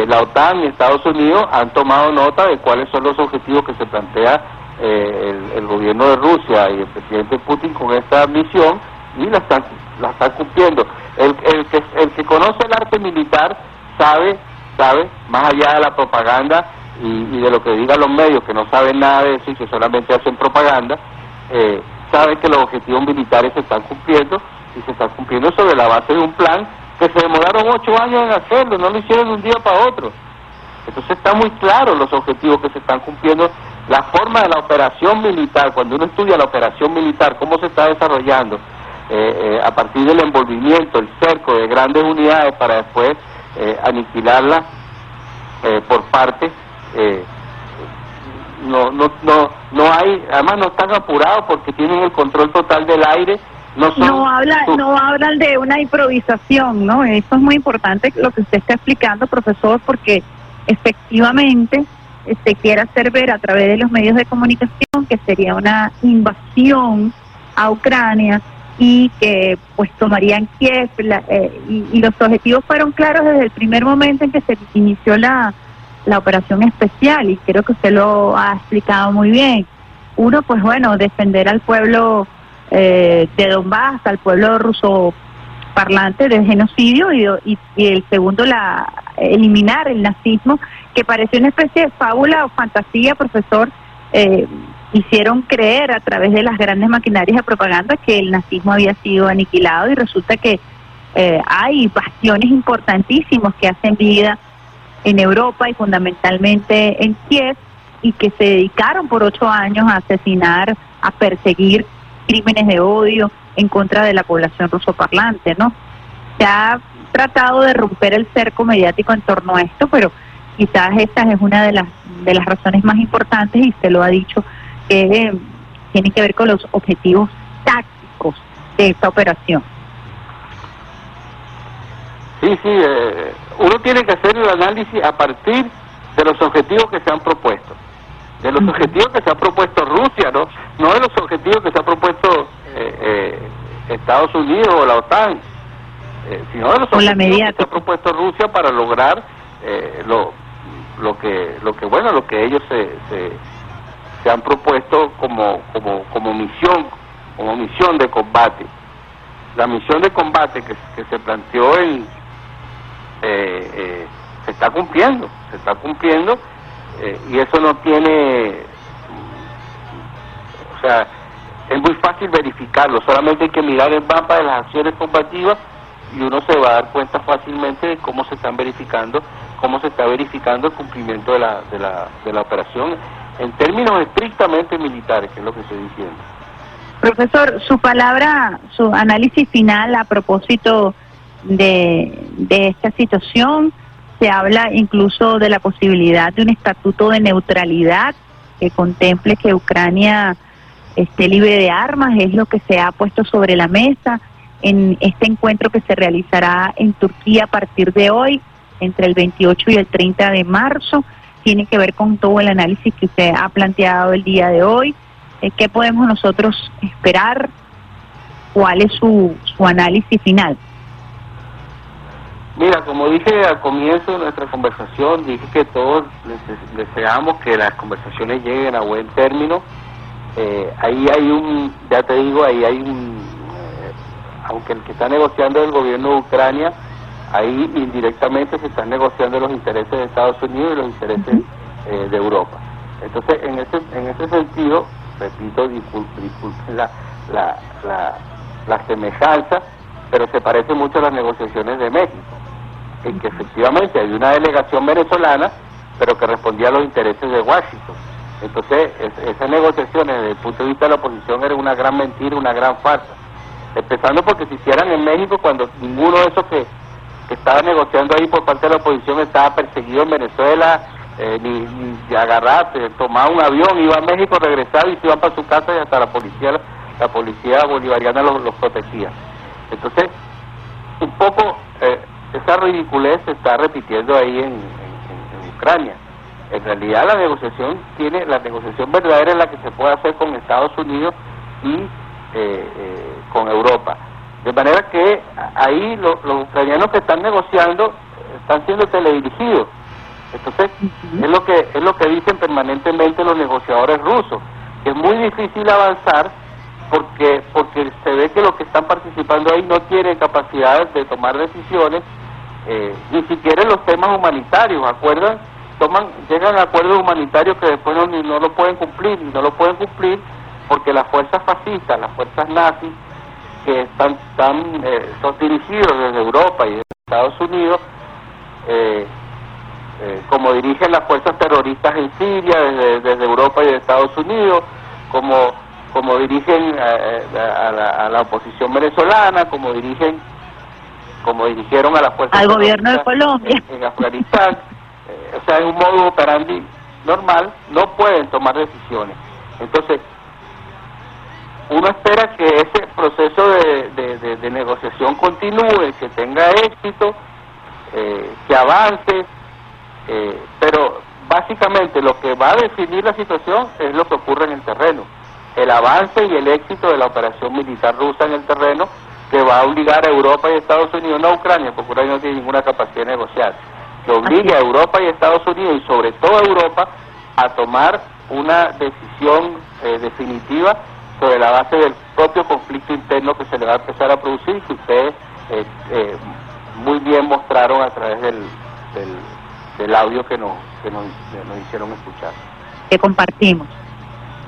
la OTAN y Estados Unidos han tomado nota de cuáles son los objetivos que se plantea eh, el, el gobierno de Rusia y el presidente Putin con esta misión y la están, la están cumpliendo. El, el, que, el que conoce el arte militar sabe, sabe, más allá de la propaganda y, y de lo que digan los medios, que no saben nada de eso y que solamente hacen propaganda, eh, sabe que los objetivos militares se están cumpliendo y se está cumpliendo sobre la base de un plan que se demoraron ocho años en hacerlo, no lo hicieron de un día para otro. Entonces está muy claro los objetivos que se están cumpliendo, la forma de la operación militar, cuando uno estudia la operación militar, cómo se está desarrollando, eh, eh, a partir del envolvimiento, el cerco de grandes unidades para después eh, aniquilarlas eh, por parte, eh, no, no, no, no hay, además no están apurados porque tienen el control total del aire, no son No habla, no hablan de una improvisación, ¿no? Eso es muy importante lo que usted está explicando, profesor, porque efectivamente se quiere hacer ver a través de los medios de comunicación que sería una invasión a Ucrania y que pues tomarían Kiev la- eh, y, y los objetivos fueron claros desde el primer momento en que se inició la, la operación especial y creo que usted lo ha explicado muy bien. Uno, pues bueno, defender al pueblo eh, de Donbass, al pueblo ruso parlante del genocidio y, y- y el segundo, la eliminar el nazismo, que pareció una especie de fábula o fantasía, profesor. eh, hicieron creer a través de las grandes maquinarias de propaganda que el nazismo había sido aniquilado y resulta que eh, hay bastiones importantísimos que hacen vida en Europa y fundamentalmente en Kiev y que se dedicaron por ocho años a asesinar, a perseguir crímenes de odio en contra de la población rusoparlante, ¿no? Se ha tratado de romper el cerco mediático en torno a esto, pero quizás esta es una de las de las razones más importantes y se lo ha dicho que eh, tiene que ver con los objetivos tácticos de esta operación. Sí, sí, eh, uno tiene que hacer el análisis a partir de los objetivos que se han propuesto, de los objetivos que se ha propuesto Rusia, ¿no? No de los objetivos que se ha propuesto eh, eh, Estados Unidos o la OTAN, eh, sino de los la objetivos que se ha propuesto Rusia para lograr eh, lo, lo que, lo que bueno, lo que ellos se, se, se han propuesto como, como, como misión, como misión de combate. La misión de combate que, se planteó en, eh, eh, se está cumpliendo, se está cumpliendo eh, y eso no tiene, o sea, es muy fácil verificarlo, solamente hay que mirar el mapa de las acciones combativas y uno se va a dar cuenta fácilmente de cómo se están verificando, cómo se está verificando el cumplimiento de la, de la, de la operación en términos estrictamente militares, que es lo que estoy diciendo. Profesor, su palabra, su análisis final a propósito de, de esta situación, se habla incluso de la posibilidad de un estatuto de neutralidad que contemple que Ucrania esté libre de armas, es lo que se ha puesto sobre la mesa en este encuentro que se realizará en Turquía a partir de hoy, entre el 28 y el 30 de marzo. Tiene que ver con todo el análisis que usted ha planteado el día de hoy. Eh, ¿Qué podemos nosotros esperar? ¿Cuál es su, su análisis final? Mira, como dije al comienzo de nuestra conversación, dije que todos dese- deseamos que las conversaciones lleguen a buen término. Eh, ahí hay un, ya te digo, ahí hay un, eh, aunque el que está negociando es el gobierno de Ucrania, ahí indirectamente se están negociando los intereses de Estados Unidos y los intereses eh, de Europa. Entonces, en ese, en ese sentido, repito, discul- disculpen la, la, la, semejanza, pero se parece mucho a las negociaciones de México, en que efectivamente hay una delegación venezolana, pero que respondía a los intereses de Washington. Entonces, es- esas negociaciones desde el punto de vista de la oposición era una gran mentira, una gran farsa. Empezando porque se hicieran en México cuando ninguno de esos que, que estaba negociando ahí por parte de la oposición estaba perseguido en Venezuela, eh, ni, ni agarrarse, tomaba un avión, iba a México, regresaba y se iban para su casa y hasta la policía, la policía bolivariana los, protegía. Entonces, un poco eh, esa ridiculez se está repitiendo ahí en- en Ucrania. En realidad la negociación tiene, la negociación verdadera es la que se puede hacer con Estados Unidos y eh, eh, con Europa. De manera que ahí lo- los ucranianos que están negociando están siendo teledirigidos. Entonces, es lo que es lo que dicen permanentemente los negociadores rusos, que es muy difícil avanzar porque porque se ve que los que están participando ahí no tienen capacidad de tomar decisiones, eh, ni siquiera en los temas humanitarios, ¿acuerdan? Toman, llegan a acuerdos humanitarios que después no, ni- no lo pueden cumplir, y no lo pueden cumplir porque las fuerzas fascistas, las fuerzas nazis, que están, están eh, son dirigidos desde Europa y desde Estados Unidos, eh, eh, como dirigen las fuerzas terroristas en Siria desde, desde Europa y de Estados Unidos, como como dirigen eh, a, a la, a la oposición venezolana, como dirigen como dirigieron a las fuerzas Al gobierno de Colombia. en, en Afganistán, eh, o sea, en un modo operandi normal, no pueden tomar decisiones. Entonces, uno espera que ese proceso de, de- de- de negociación continúe, que tenga éxito, eh, que avance, eh, pero básicamente lo que va a definir la situación es lo que ocurre en el terreno, el avance y el éxito de la operación militar rusa en el terreno que va a obligar a Europa y Estados Unidos, no a Ucrania, porque Ucrania no tiene ninguna capacidad de negociar, que obligue a Europa y Estados Unidos y sobre todo a Europa a tomar una decisión eh, definitiva sobre la base del propio conflicto interno que se le va a empezar a producir que ustedes eh, eh, muy bien mostraron a través del, del, audio que nos, que nos, nos hicieron escuchar. que compartimos.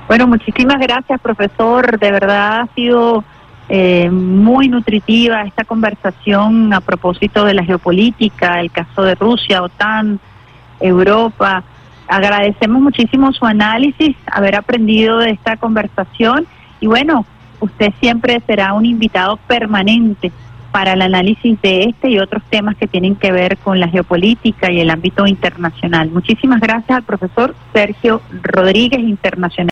Bueno, muchísimas gracias, profesor. De verdad ha sido eh, muy nutritiva esta conversación a propósito de la geopolítica, el caso de Rusia, OTAN, Europa. Agradecemos muchísimo su análisis, haber aprendido de esta conversación y bueno, usted siempre será un invitado permanente para el análisis de este y otros temas que tienen que ver con la geopolítica y el ámbito internacional. Muchísimas gracias al profesor Sergio Rodríguez, internacional.